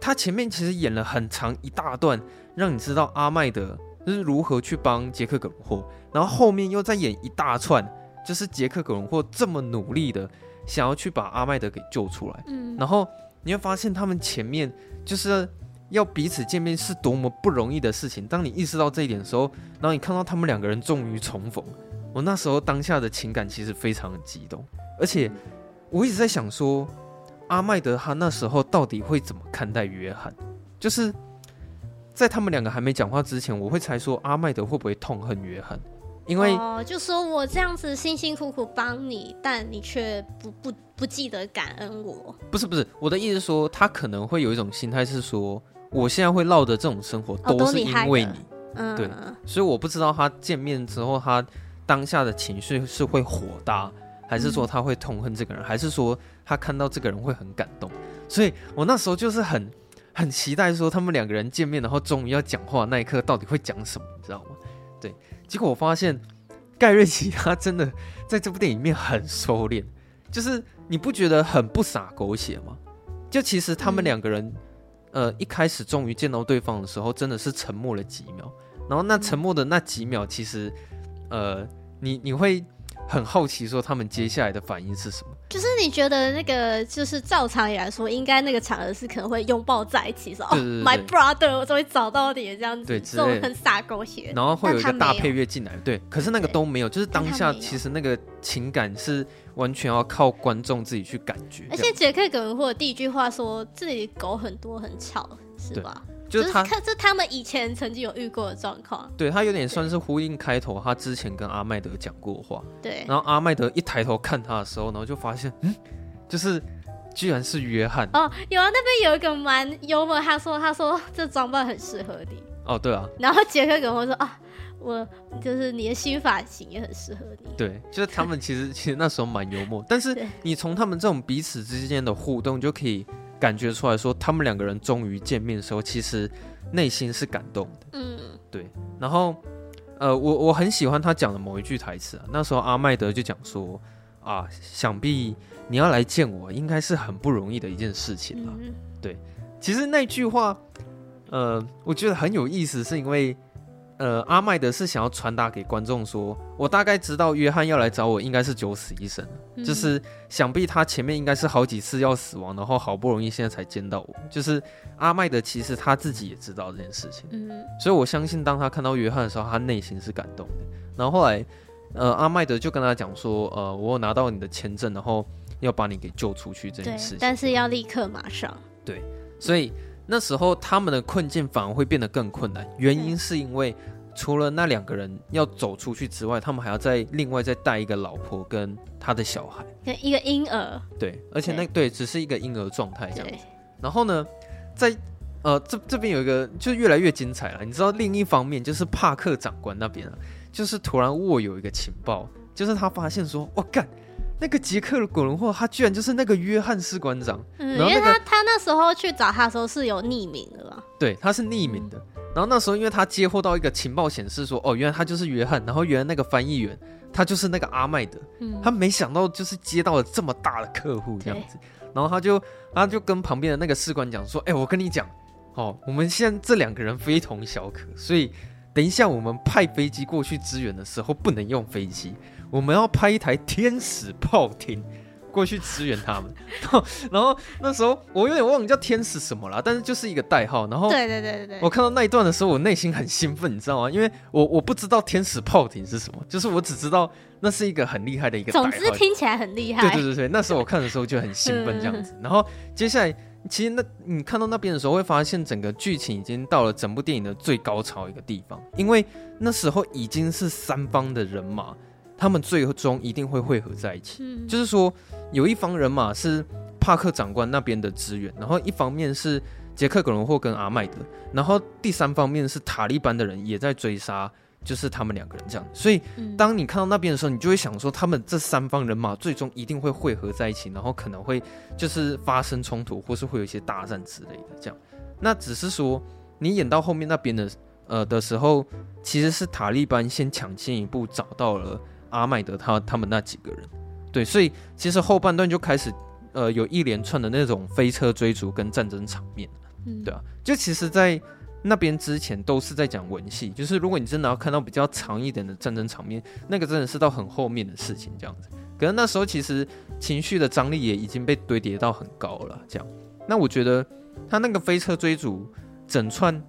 他前面其实演了很长一大段，让你知道阿麦德就是如何去帮杰克·葛伦霍，然后后面又再演一大串，就是杰克·葛伦霍这么努力的想要去把阿麦德给救出来，嗯，然后你会发现他们前面就是要彼此见面是多么不容易的事情。当你意识到这一点的时候，然后你看到他们两个人终于重逢，我那时候当下的情感其实非常的激动，而且我一直在想说，阿麦德他那时候到底会怎么看待约翰，就是。在他们两个还没讲话之前，我会猜说阿麦德会不会痛恨约翰，因为哦，就说我这样子辛辛苦苦帮你，但你却不不不记得感恩我。不是不是，我的意思是说，他可能会有一种心态是说，我现在会落的这种生活都是因为你，嗯，对，所以我不知道他见面之后他当下的情绪是会火大，还是说他会痛恨这个人，嗯、还是说他看到这个人会很感动。所以我那时候就是很。很期待说他们两个人见面，然后终于要讲话那一刻到底会讲什么，你知道吗？对，结果我发现盖瑞奇他真的在这部电影里面很收敛，就是你不觉得很不洒狗血吗？就其实他们两个人，嗯、呃，一开始终于见到对方的时候，真的是沉默了几秒，然后那沉默的那几秒，其实，呃，你你会。很好奇，说他们接下来的反应是什么？就是你觉得那个，就是照常理来说，应该那个场合是可能会拥抱在一起，说哦，My brother，我终于找到你这样子，对，这种很洒狗血，然后会有一个大配乐进来，对，可是那个都没有，就是当下其实那个情感是完全要靠观众自己去感觉。而且杰克·葛伦霍第一句话说：“这里狗很多，很吵，是吧？”就是他，这是他们以前曾经有遇过的状况。对，他有点算是呼应开头，他之前跟阿麦德讲过话。对，然后阿麦德一抬头看他的时候，然后就发现，嗯，就是居然是约翰。哦，有啊，那边有一个蛮幽默，他说，他说这装扮很适合你。哦，对啊。然后杰克跟我说啊，我就是你的新发型也很适合你。对，就是他们其实其实那时候蛮幽默，但是你从他们这种彼此之间的互动就可以。感觉出来说，他们两个人终于见面的时候，其实内心是感动的。嗯，对。然后，呃，我我很喜欢他讲的某一句台词啊。那时候阿麦德就讲说：“啊，想必你要来见我，应该是很不容易的一件事情了。嗯”对，其实那句话，呃，我觉得很有意思，是因为。呃，阿麦德是想要传达给观众说，我大概知道约翰要来找我，应该是九死一生，嗯、就是想必他前面应该是好几次要死亡，然后好不容易现在才见到我。就是阿麦德其实他自己也知道这件事情，嗯，所以我相信当他看到约翰的时候，他内心是感动的。然后后来，呃，阿麦德就跟他讲说，呃，我有拿到你的签证，然后要把你给救出去这件事情，但是要立刻马上。对，所以。那时候他们的困境反而会变得更困难，原因是因为除了那两个人要走出去之外，他们还要再另外再带一个老婆跟他的小孩，跟一个婴儿。对，而且那对，对只是一个婴儿状态这样子。然后呢，在呃这这边有一个就越来越精彩了。你知道另一方面就是帕克长官那边啊，就是突然握有一个情报，就是他发现说，我干。那个杰克的葛伦霍，他居然就是那个约翰士官长。嗯，因为他他那时候去找他的时候是有匿名的吧？对，他是匿名的。嗯、然后那时候，因为他接获到一个情报显示说，哦，原来他就是约翰。然后原来那个翻译员，他就是那个阿麦德。嗯，他没想到就是接到了这么大的客户这样子。然后他就他就跟旁边的那个士官讲说，哎，我跟你讲，哦，我们现在这两个人非同小可，所以等一下我们派飞机过去支援的时候，不能用飞机。我们要派一台天使炮艇 过去支援他们，然后那时候我有点忘了叫天使什么了，但是就是一个代号。然后对对对对，我看到那一段的时候，我内心很兴奋，你知道吗？因为我我不知道天使炮艇是什么，就是我只知道那是一个很厉害的一个。总之听起来很厉害。对对对对，那时候我看的时候就很兴奋 这样子。然后接下来，其实那你看到那边的时候，会发现整个剧情已经到了整部电影的最高潮一个地方，因为那时候已经是三方的人马。他们最终一定会汇合在一起，嗯、就是说，有一方人马是帕克长官那边的支援，然后一方面是杰克·格伦霍跟阿麦德，然后第三方面是塔利班的人也在追杀，就是他们两个人这样。所以，当你看到那边的时候，你就会想说，他们这三方人马最终一定会汇合在一起，然后可能会就是发生冲突，或是会有一些大战之类的这样。那只是说，你演到后面那边的呃的时候，其实是塔利班先抢先一步找到了。阿麦德他他们那几个人，对，所以其实后半段就开始，呃，有一连串的那种飞车追逐跟战争场面，嗯，对啊，就其实，在那边之前都是在讲文戏，就是如果你真的要看到比较长一点的战争场面，那个真的是到很后面的事情这样子。可是那时候其实情绪的张力也已经被堆叠到很高了，这样。那我觉得他那个飞车追逐整串，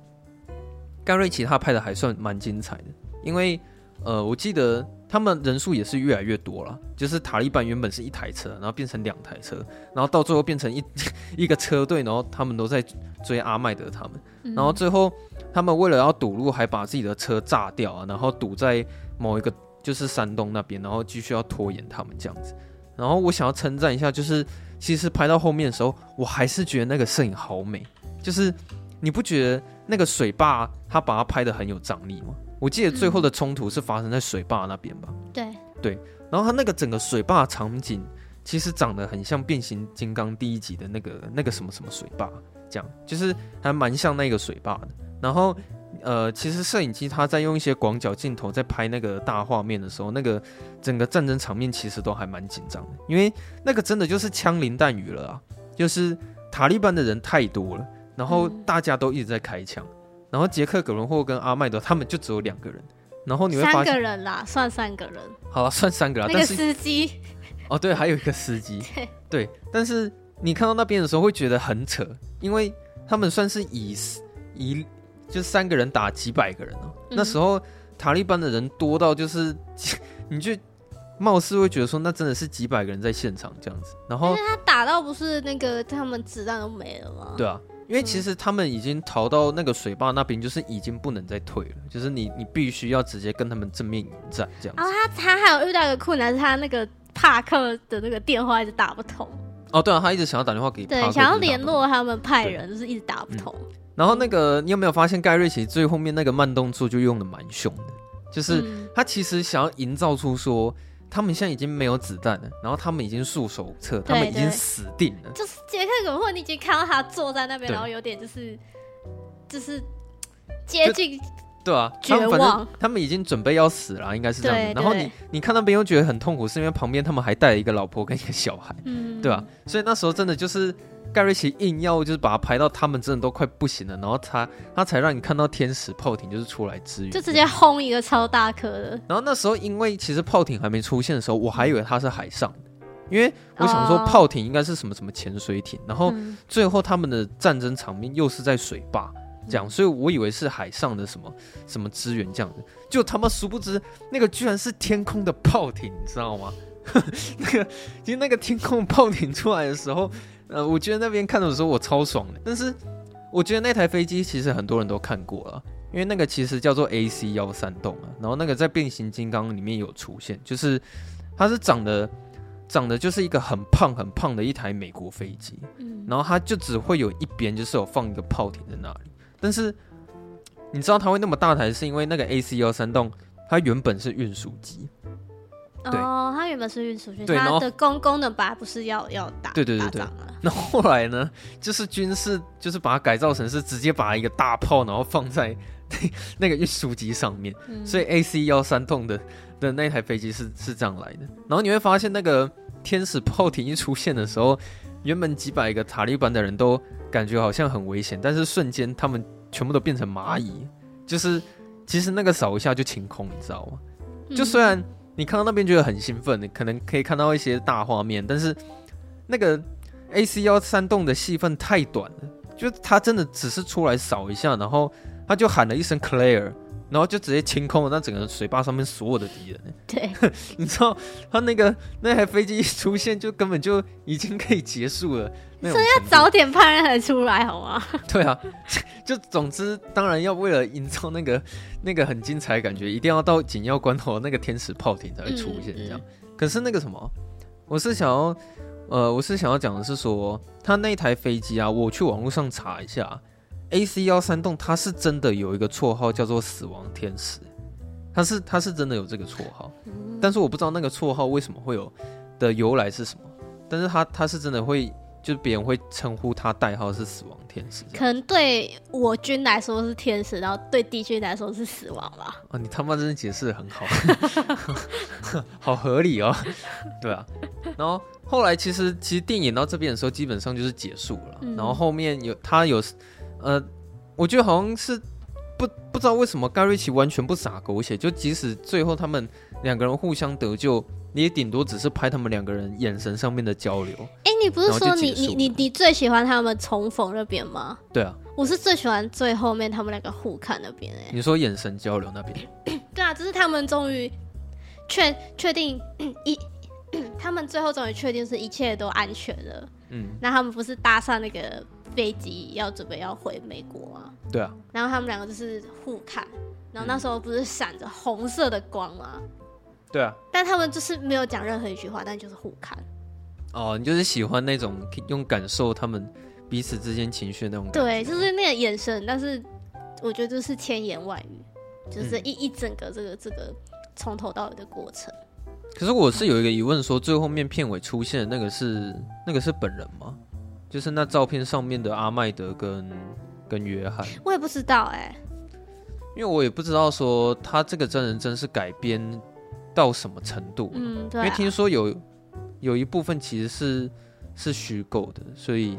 盖瑞奇他拍的还算蛮精彩的，因为呃，我记得他们人数也是越来越多了，就是塔利班原本是一台车，然后变成两台车，然后到最后变成一 一个车队，然后他们都在追阿麦德他们，然后最后他们为了要堵路，还把自己的车炸掉啊，然后堵在某一个。就是山东那边，然后继续要拖延他们这样子。然后我想要称赞一下，就是其实拍到后面的时候，我还是觉得那个摄影好美。就是你不觉得那个水坝他把它拍的很有张力吗？我记得最后的冲突是发生在水坝那边吧？对对。然后他那个整个水坝场景，其实长得很像变形金刚第一集的那个那个什么什么水坝，这样就是还蛮像那个水坝的。然后。呃，其实摄影机它在用一些广角镜头在拍那个大画面的时候，那个整个战争场面其实都还蛮紧张的，因为那个真的就是枪林弹雨了啊，就是塔利班的人太多了，然后大家都一直在开枪，然后杰克·葛伦霍跟阿麦德他们就只有两个人，然后你会发现三个人啦，算三个人，好了，算三个啦，那个司机，哦对，还有一个司机，对，但是你看到那边的时候会觉得很扯，因为他们算是以以。就三个人打几百个人哦、嗯，那时候塔利班的人多到就是，你就貌似会觉得说，那真的是几百个人在现场这样子。然后他打到不是那个他们子弹都没了吗？对啊，因为其实他们已经逃到那个水坝那边，就是已经不能再退了，就是你你必须要直接跟他们正面迎战这样子。然后他他还有遇到一个困难，是他那个帕克的那个电话一直打不通。哦，对啊，他一直想要打电话给对，想要联络他们派人，就是一直打不通。嗯然后那个，你有没有发现盖瑞奇最后面那个慢动作就用的蛮凶的？就是他其实想要营造出说，他们现在已经没有子弹了，然后他们已经束手无策，他们已经死定了。就是杰克·葛霍，你已经看到他坐在那边，然后有点就是就是接近对啊，绝望。他们反正他们已经准备要死了，应该是这样的。然后你你看那边又觉得很痛苦，是因为旁边他们还带了一个老婆跟一个小孩，嗯，对吧？所以那时候真的就是。盖瑞奇硬要就是把他排到他们真的都快不行了，然后他他才让你看到天使炮艇就是出来支援，就直接轰一个超大颗的。然后那时候因为其实炮艇还没出现的时候，我还以为它是海上的，因为我想说炮艇应该是什么什么潜水艇，然后最后他们的战争场面又是在水坝这样，所以我以为是海上的什么什么支援这样的，就他妈殊不知那个居然是天空的炮艇，你知道吗？那个其实那个天空炮艇出来的时候。呃，我觉得那边看的时候我超爽的，但是我觉得那台飞机其实很多人都看过了，因为那个其实叫做 AC 幺三栋啊，然后那个在变形金刚里面有出现，就是它是长得长得就是一个很胖很胖的一台美国飞机，嗯，然后它就只会有一边就是有放一个炮艇在那里，但是你知道它会那么大台，是因为那个 AC 幺三栋它原本是运输机。哦，他原本是运输军，他的功功能本来不是要要打对对对对，那后，来呢，就是军事，就是把它改造成是直接把一个大炮，然后放在那个运输机上面，嗯、所以 AC 幺三洞的的那台飞机是是这样来的。然后你会发现，那个天使炮艇一出现的时候，原本几百个塔利班的人都感觉好像很危险，但是瞬间他们全部都变成蚂蚁，就是其实那个扫一下就清空，你知道吗？就虽然。嗯你看到那边觉得很兴奋，你可能可以看到一些大画面，但是那个 AC 幺三洞的戏份太短了，就他真的只是出来扫一下，然后他就喊了一声 Clear，然后就直接清空了那整个水坝上面所有的敌人。对，你知道他那个那台飞机一出现，就根本就已经可以结束了。所以要早点派人才出来，好吗？对啊，就总之，当然要为了营造那个那个很精彩的感觉，一定要到紧要关头，那个天使炮艇才会出现这样。嗯嗯、可是那个什么，我是想要，呃，我是想要讲的是说，他那台飞机啊，我去网络上查一下，AC 幺三栋，它是真的有一个绰号叫做“死亡天使”，它是它是真的有这个绰号，但是我不知道那个绰号为什么会有的由来是什么，但是它它是真的会。就是别人会称呼他代号是死亡天使，可能对我军来说是天使，然后对敌军来说是死亡吧。啊，你他妈真的解释得很好，好合理哦。对啊，然后后来其实其实电影到这边的时候基本上就是结束了，嗯、然后后面有他有呃我觉得好像是不不知道为什么盖瑞奇完全不洒狗血，就即使最后他们两个人互相得救，你也顶多只是拍他们两个人眼神上面的交流。哎、欸，你不是说你你你你最喜欢他们重逢那边吗？对啊，我是最喜欢最后面他们两个互看那边。哎，你说眼神交流那边？对啊，就是他们终于确确定 一，他们最后终于确定是一切都安全了。嗯，那他们不是搭上那个飞机要准备要回美国啊？对啊，然后他们两个就是互看，然后那时候不是闪着红色的光吗？对啊，但他们就是没有讲任何一句话，但就是互看。哦，你就是喜欢那种用感受他们彼此之间情绪的那种感觉。对，就是那个眼神，但是我觉得这是千言万语，就是一、嗯、一整个这个这个从头到尾的过程。可是我是有一个疑问说，说最后面片尾出现的那个是那个是本人吗？就是那照片上面的阿麦德跟跟约翰，我也不知道哎、欸，因为我也不知道说他这个真人真是改编到什么程度，嗯，对、啊，因为听说有有一部分其实是是虚构的，所以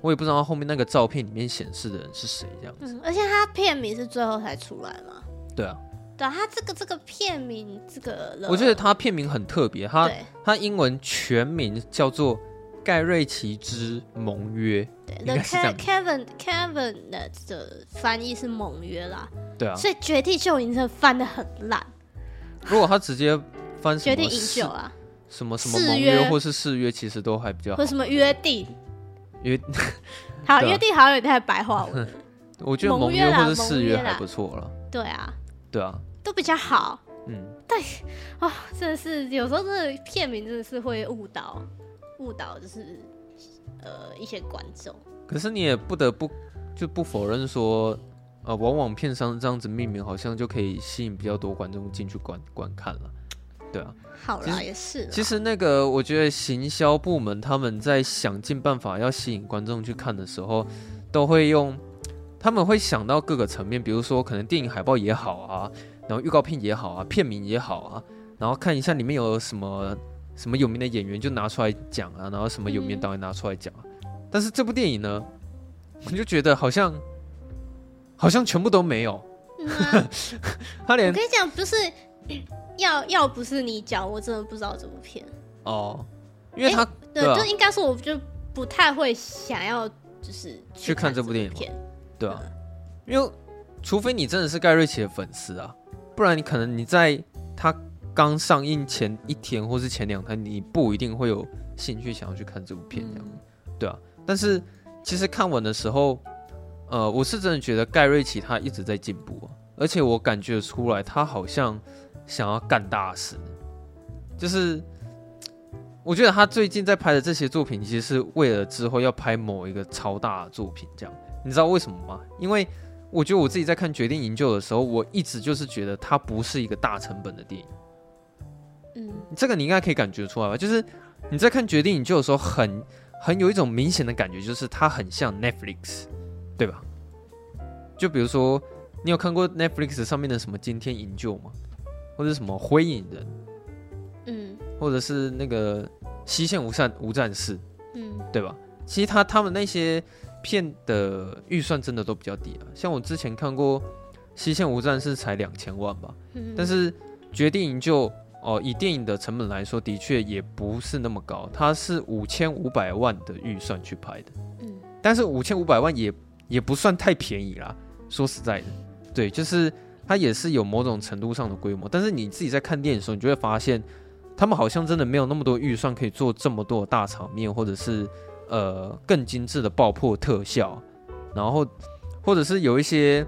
我也不知道后面那个照片里面显示的人是谁这样子、嗯。而且他片名是最后才出来嘛？对啊，对啊，他这个这个片名这个，我觉得他片名很特别，他他英文全名叫做。盖瑞奇之盟约，对，The Kevin Kevin 的翻译是盟约啦，对啊，所以绝地救营真的翻的很烂。如果他直接翻绝地营救啊，什么什么盟约或是誓约，其实都还比较好。或什么约定约，好约定好像有点太白话文。我觉得盟约或是誓约还不错了。对啊，对啊，都比较好。嗯，对啊，真的是有时候真的片名真的是会误导。误导就是呃一些观众，可是你也不得不就不否认说，呃，往往片商这样子命名，好像就可以吸引比较多观众进去观观看了，对啊。好啦，也是。其实那个，我觉得行销部门他们在想尽办法要吸引观众去看的时候，都会用他们会想到各个层面，比如说可能电影海报也好啊，然后预告片也好啊，片名也好啊，然后看一下里面有什么。什么有名的演员就拿出来讲啊，然后什么有名的导演拿出来讲但是这部电影呢，我就觉得好像好像全部都没有。嗯啊、他连我跟你讲，不是要要不是你讲，我真的不知道这部片哦，因为他、欸、对，就应该是，我就不太会想要就是去看这部电影片，对啊，嗯、因为除非你真的是盖瑞奇的粉丝啊，不然你可能你在他。刚上映前一天或是前两天，你不一定会有兴趣想要去看这部片，这样，对啊。但是其实看完的时候，呃，我是真的觉得盖瑞奇他一直在进步啊，而且我感觉出来他好像想要干大事。就是我觉得他最近在拍的这些作品，其实是为了之后要拍某一个超大的作品，这样。你知道为什么吗？因为我觉得我自己在看《决定营救》的时候，我一直就是觉得它不是一个大成本的电影。嗯，这个你应该可以感觉出来吧？就是你在看《决定营救》的时候很，很很有一种明显的感觉，就是它很像 Netflix，对吧？就比如说，你有看过 Netflix 上面的什么《惊天营救》吗？或者什么《灰影人》？嗯，或者是那个《西线无战无战事》？嗯，对吧？其实他他们那些片的预算真的都比较低啊。像我之前看过《西线无战事》才两千万吧，嗯，但是《决定营救》。哦，以电影的成本来说，的确也不是那么高，它是五千五百万的预算去拍的，嗯，但是五千五百万也也不算太便宜啦。说实在的，对，就是它也是有某种程度上的规模。但是你自己在看电影的时候，你就会发现，他们好像真的没有那么多预算可以做这么多大场面，或者是呃更精致的爆破特效，然后或者是有一些。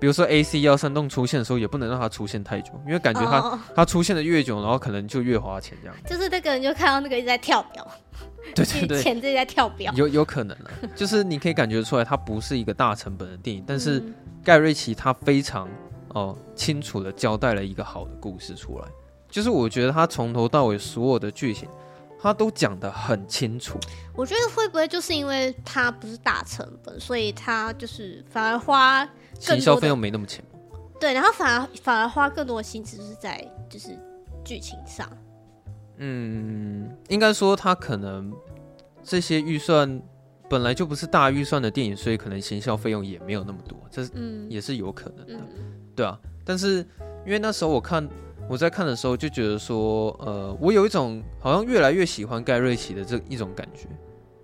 比如说 AC 幺三洞出现的时候，也不能让它出现太久，因为感觉它、oh. 它出现的越久，然后可能就越花钱这样。就是那个人就看到那个一直在跳表，对 对对，钱一直在跳表，有有可能啊，就是你可以感觉出来，它不是一个大成本的电影，但是盖瑞奇他非常哦、呃、清楚的交代了一个好的故事出来，就是我觉得他从头到尾所有的剧情。他都讲的很清楚，我觉得会不会就是因为他不是大成本，所以他就是反而花行销费用没那么钱。对，然后反而反而花更多的心思是在就是剧情上。嗯，应该说他可能这些预算本来就不是大预算的电影，所以可能行销费用也没有那么多，这是也是有可能的，嗯、对啊。但是因为那时候我看我在看的时候就觉得说，呃，我有一种好像越来越喜欢盖瑞奇的这一种感觉。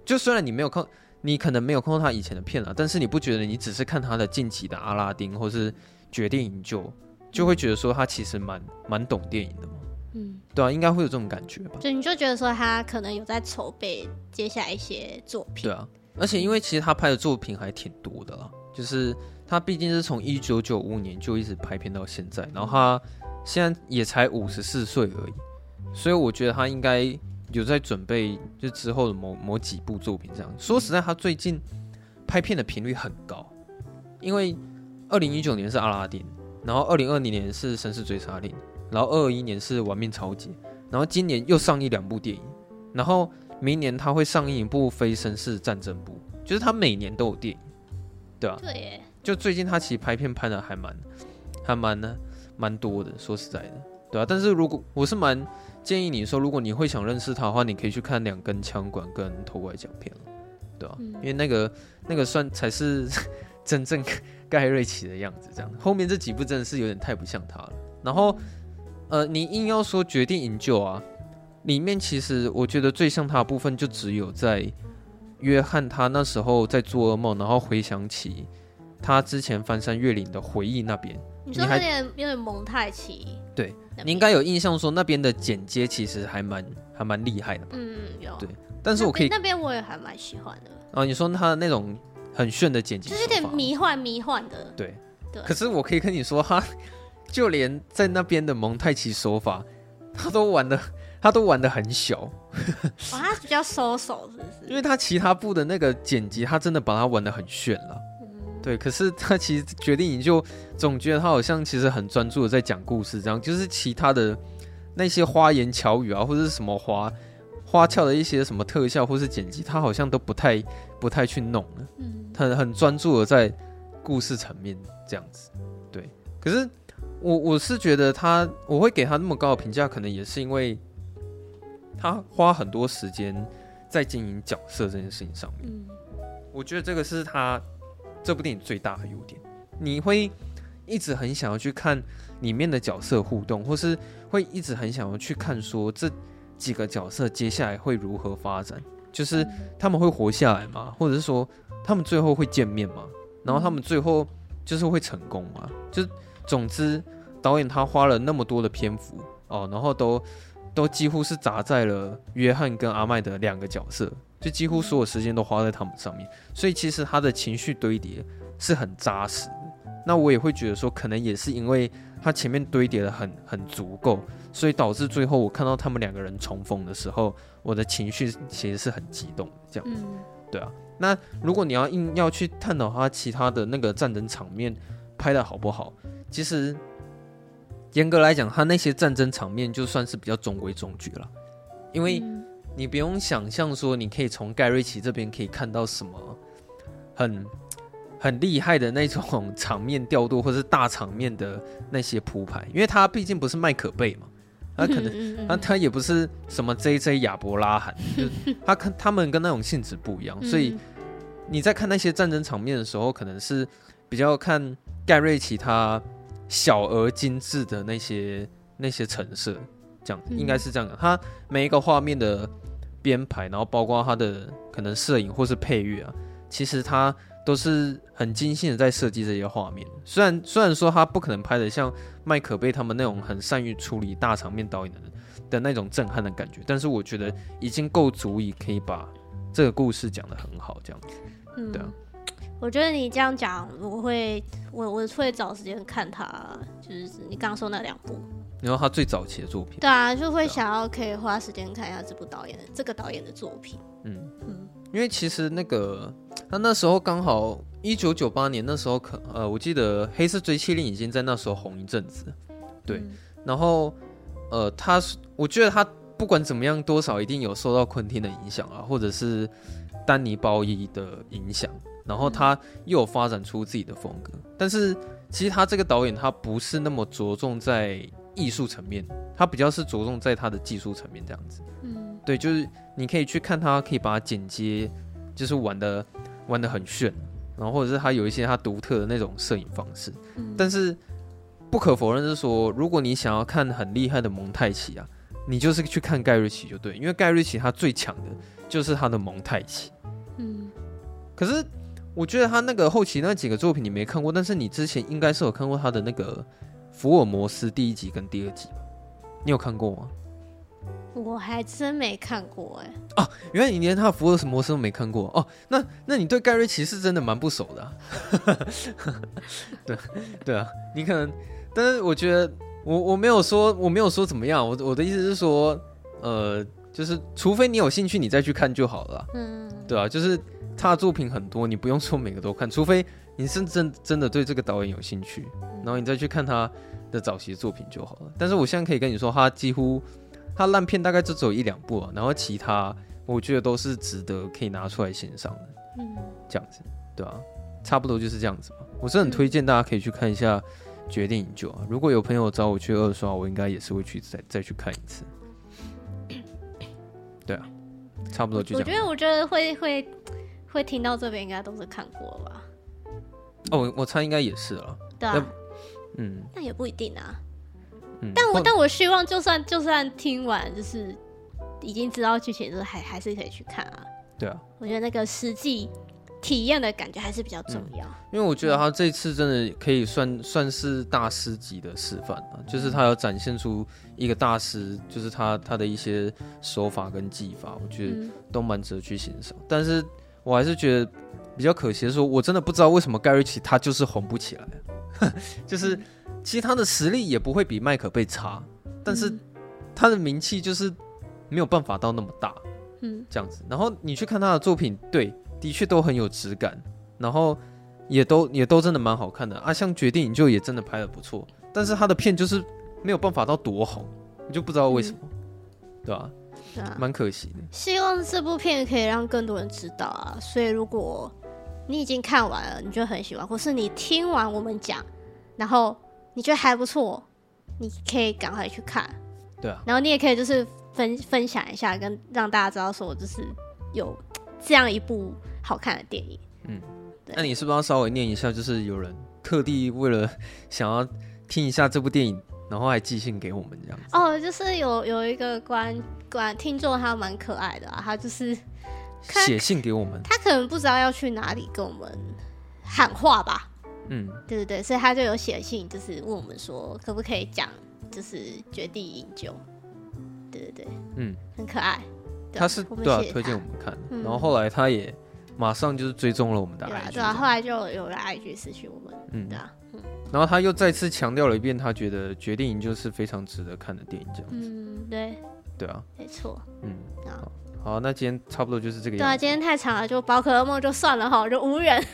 就虽然你没有看，你可能没有看过他以前的片啊，但是你不觉得你只是看他的近期的阿拉丁或是决定营救，就会觉得说他其实蛮蛮懂电影的吗？嗯，对啊，应该会有这种感觉吧？就你就觉得说他可能有在筹备接下来一些作品。对啊，而且因为其实他拍的作品还挺多的啦，就是他毕竟是从一九九五年就一直拍片到现在，然后他现在也才五十四岁而已，所以我觉得他应该有在准备就之后的某某几部作品这样。说实在，他最近拍片的频率很高，因为二零一九年是阿拉丁，然后二零二零年是绅士追杀令。然后二二一年是《玩命超级》，然后今年又上映两部电影，然后明年他会上映一部非绅士战争部，就是他每年都有电影，对啊，对耶，就最近他其实拍片拍的还蛮，还蛮呢，蛮多的。说实在的，对啊。但是如果我是蛮建议你说，如果你会想认识他的话，你可以去看《两根枪管》跟《头拐奖片》对啊，嗯、因为那个那个算才是 真正 盖瑞奇的样子，这样。后面这几部真的是有点太不像他了，然后。呃，你硬要说决定营救啊，里面其实我觉得最像他的部分就只有在约翰他那时候在做噩梦，然后回想起他之前翻山越岭的回忆那边。你说有点有点蒙太奇。对，你应该有印象说那边的剪接其实还蛮还蛮厉害的吧？嗯，有。对，但是我可以那边我也还蛮喜欢的。哦，你说他的那种很炫的剪辑，就是有点迷幻迷幻的。对对。可是我可以跟你说他。就连在那边的蒙太奇手法，他都玩的，他都玩的很小。哦，他比较收手，是不是？因为他其他部的那个剪辑，他真的把他玩的很炫了。嗯、对，可是他其实决定你就总觉得他好像其实很专注的在讲故事，这样就是其他的那些花言巧语啊，或者是什么花花俏的一些什么特效或是剪辑，他好像都不太不太去弄了。嗯，很很专注的在故事层面这样子。对，可是。我我是觉得他，我会给他那么高的评价，可能也是因为他花很多时间在经营角色这件事情上面。嗯我觉得这个是他这部电影最大的优点。你会一直很想要去看里面的角色互动，或是会一直很想要去看说这几个角色接下来会如何发展，就是他们会活下来吗？或者是说他们最后会见面吗？然后他们最后就是会成功吗？就是。总之，导演他花了那么多的篇幅哦，然后都都几乎是砸在了约翰跟阿麦的两个角色，就几乎所有时间都花在他们上面，所以其实他的情绪堆叠是很扎实的。那我也会觉得说，可能也是因为他前面堆叠的很很足够，所以导致最后我看到他们两个人重逢的时候，我的情绪其实是很激动的。这样子，对啊。那如果你要硬要去探讨他其他的那个战争场面拍的好不好？其实，严格来讲，他那些战争场面就算是比较中规中矩了，因为你不用想象说，你可以从盖瑞奇这边可以看到什么很很厉害的那种 场面调度，或是大场面的那些铺排，因为他毕竟不是麦可贝嘛，他可能他他也不是什么 J J 亚伯拉罕，就 他看他们跟那种性质不一样，所以你在看那些战争场面的时候，可能是比较看盖瑞奇他。小而精致的那些那些成色，这样应该是这样的。它每一个画面的编排，然后包括它的可能摄影或是配乐啊，其实它都是很精心的在设计这些画面。虽然虽然说他不可能拍的像麦可贝他们那种很善于处理大场面导演的的那种震撼的感觉，但是我觉得已经够足以可以把这个故事讲得很好，这样子，嗯、对啊。我觉得你这样讲，我会我我会找时间看他，就是你刚刚说那两部。你说他最早期的作品？对啊，就会想要可以花时间看一下这部导演的这个导演的作品。嗯嗯，因为其实那个他那时候刚好一九九八年那时候可呃，我记得《黑色追妻令》已经在那时候红一阵子。对，嗯、然后呃，他我觉得他不管怎么样，多少一定有受到昆汀的影响啊，或者是丹尼鲍伊的影响。然后他又有发展出自己的风格，但是其实他这个导演他不是那么着重在艺术层面，他比较是着重在他的技术层面这样子。嗯，对，就是你可以去看他，可以把它剪接，就是玩的玩的很炫，然后或者是他有一些他独特的那种摄影方式。嗯、但是不可否认是说，如果你想要看很厉害的蒙太奇啊，你就是去看盖瑞奇就对，因为盖瑞奇他最强的就是他的蒙太奇。嗯，可是我觉得他那个后期那几个作品你没看过，但是你之前应该是有看过他的那个福尔摩斯第一集跟第二集吧？你有看过吗？我还真没看过哎、欸。哦，原来你连他的福尔摩斯都没看过哦。那那你对盖瑞奇是真的蛮不熟的、啊。对对啊，你可能，但是我觉得我我没有说我没有说怎么样。我我的意思是说，呃，就是除非你有兴趣，你再去看就好了。嗯，对啊，就是他的作品很多，你不用说每个都看，除非你是真真的对这个导演有兴趣，然后你再去看他的早期作品就好了。但是我现在可以跟你说，他几乎。他烂片大概就只有一两部啊，然后其他我觉得都是值得可以拿出来欣赏的，嗯，这样子，对啊，差不多就是这样子嘛。我是很推荐大家可以去看一下《决定营救》啊。如果有朋友找我去二刷，我应该也是会去再再去看一次。对啊，差不多就这样。我觉得，我觉得会会会听到这边，应该都是看过了吧？哦，我我猜应该也是了。对啊，嗯，那也不一定啊。但我但我希望，就算就算听完，就是已经知道剧情，就是还还是可以去看啊。对啊，我觉得那个实际体验的感觉还是比较重要。嗯，因为我觉得他这次真的可以算算是大师级的示范啊，就是他要展现出一个大师，就是他他的一些手法跟技法，我觉得都蛮值得去欣赏。但是我还是觉得比较可惜的是，我真的不知道为什么盖瑞奇他就是红不起来，就是。其实他的实力也不会比麦可贝差，但是他的名气就是没有办法到那么大，嗯，这样子。然后你去看他的作品，对，的确都很有质感，然后也都也都真的蛮好看的啊。像《决定营救》也真的拍的不错，但是他的片就是没有办法到多红，你就不知道为什么，嗯、对吧？对啊，蛮可惜的。希望这部片可以让更多人知道啊。所以如果你已经看完了，你就很喜欢，或是你听完我们讲，然后。你觉得还不错，你可以赶快去看，对啊，然后你也可以就是分分享一下，跟让大家知道说，就是有这样一部好看的电影。嗯，那你是不是要稍微念一下？就是有人特地为了想要听一下这部电影，然后还寄信给我们这样子。哦，就是有有一个观观听众，他蛮可爱的啊，他就是写信给我们，他可能不知道要去哪里跟我们喊话吧。嗯，对对对，所以他就有写信，就是问我们说，可不可以讲，就是绝地营救，对对对，嗯，很可爱。他是对啊，推荐我们看，然后后来他也马上就是追踪了我们的 IG，对啊，后来就有了 IG 私讯我们，嗯，对啊，嗯，然后他又再次强调了一遍，他觉得决定营救是非常值得看的电影，这样子，嗯，对，对啊，没错，嗯，好，好，那今天差不多就是这个样子，对啊，今天太长了，就宝可梦就算了哈，就无人，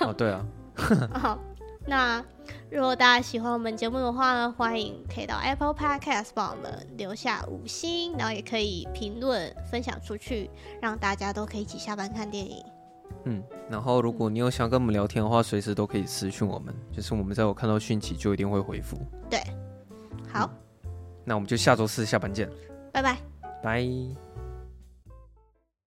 哦，对啊。好，那如果大家喜欢我们节目的话呢，欢迎可以到 Apple Podcast 帮我们留下五星，然后也可以评论分享出去，让大家都可以一起下班看电影。嗯，然后如果你有想跟我们聊天的话，随时都可以私讯我们，就是我们在我看到讯息就一定会回复。对，好，嗯，那我们就下周四下班见，拜拜，拜。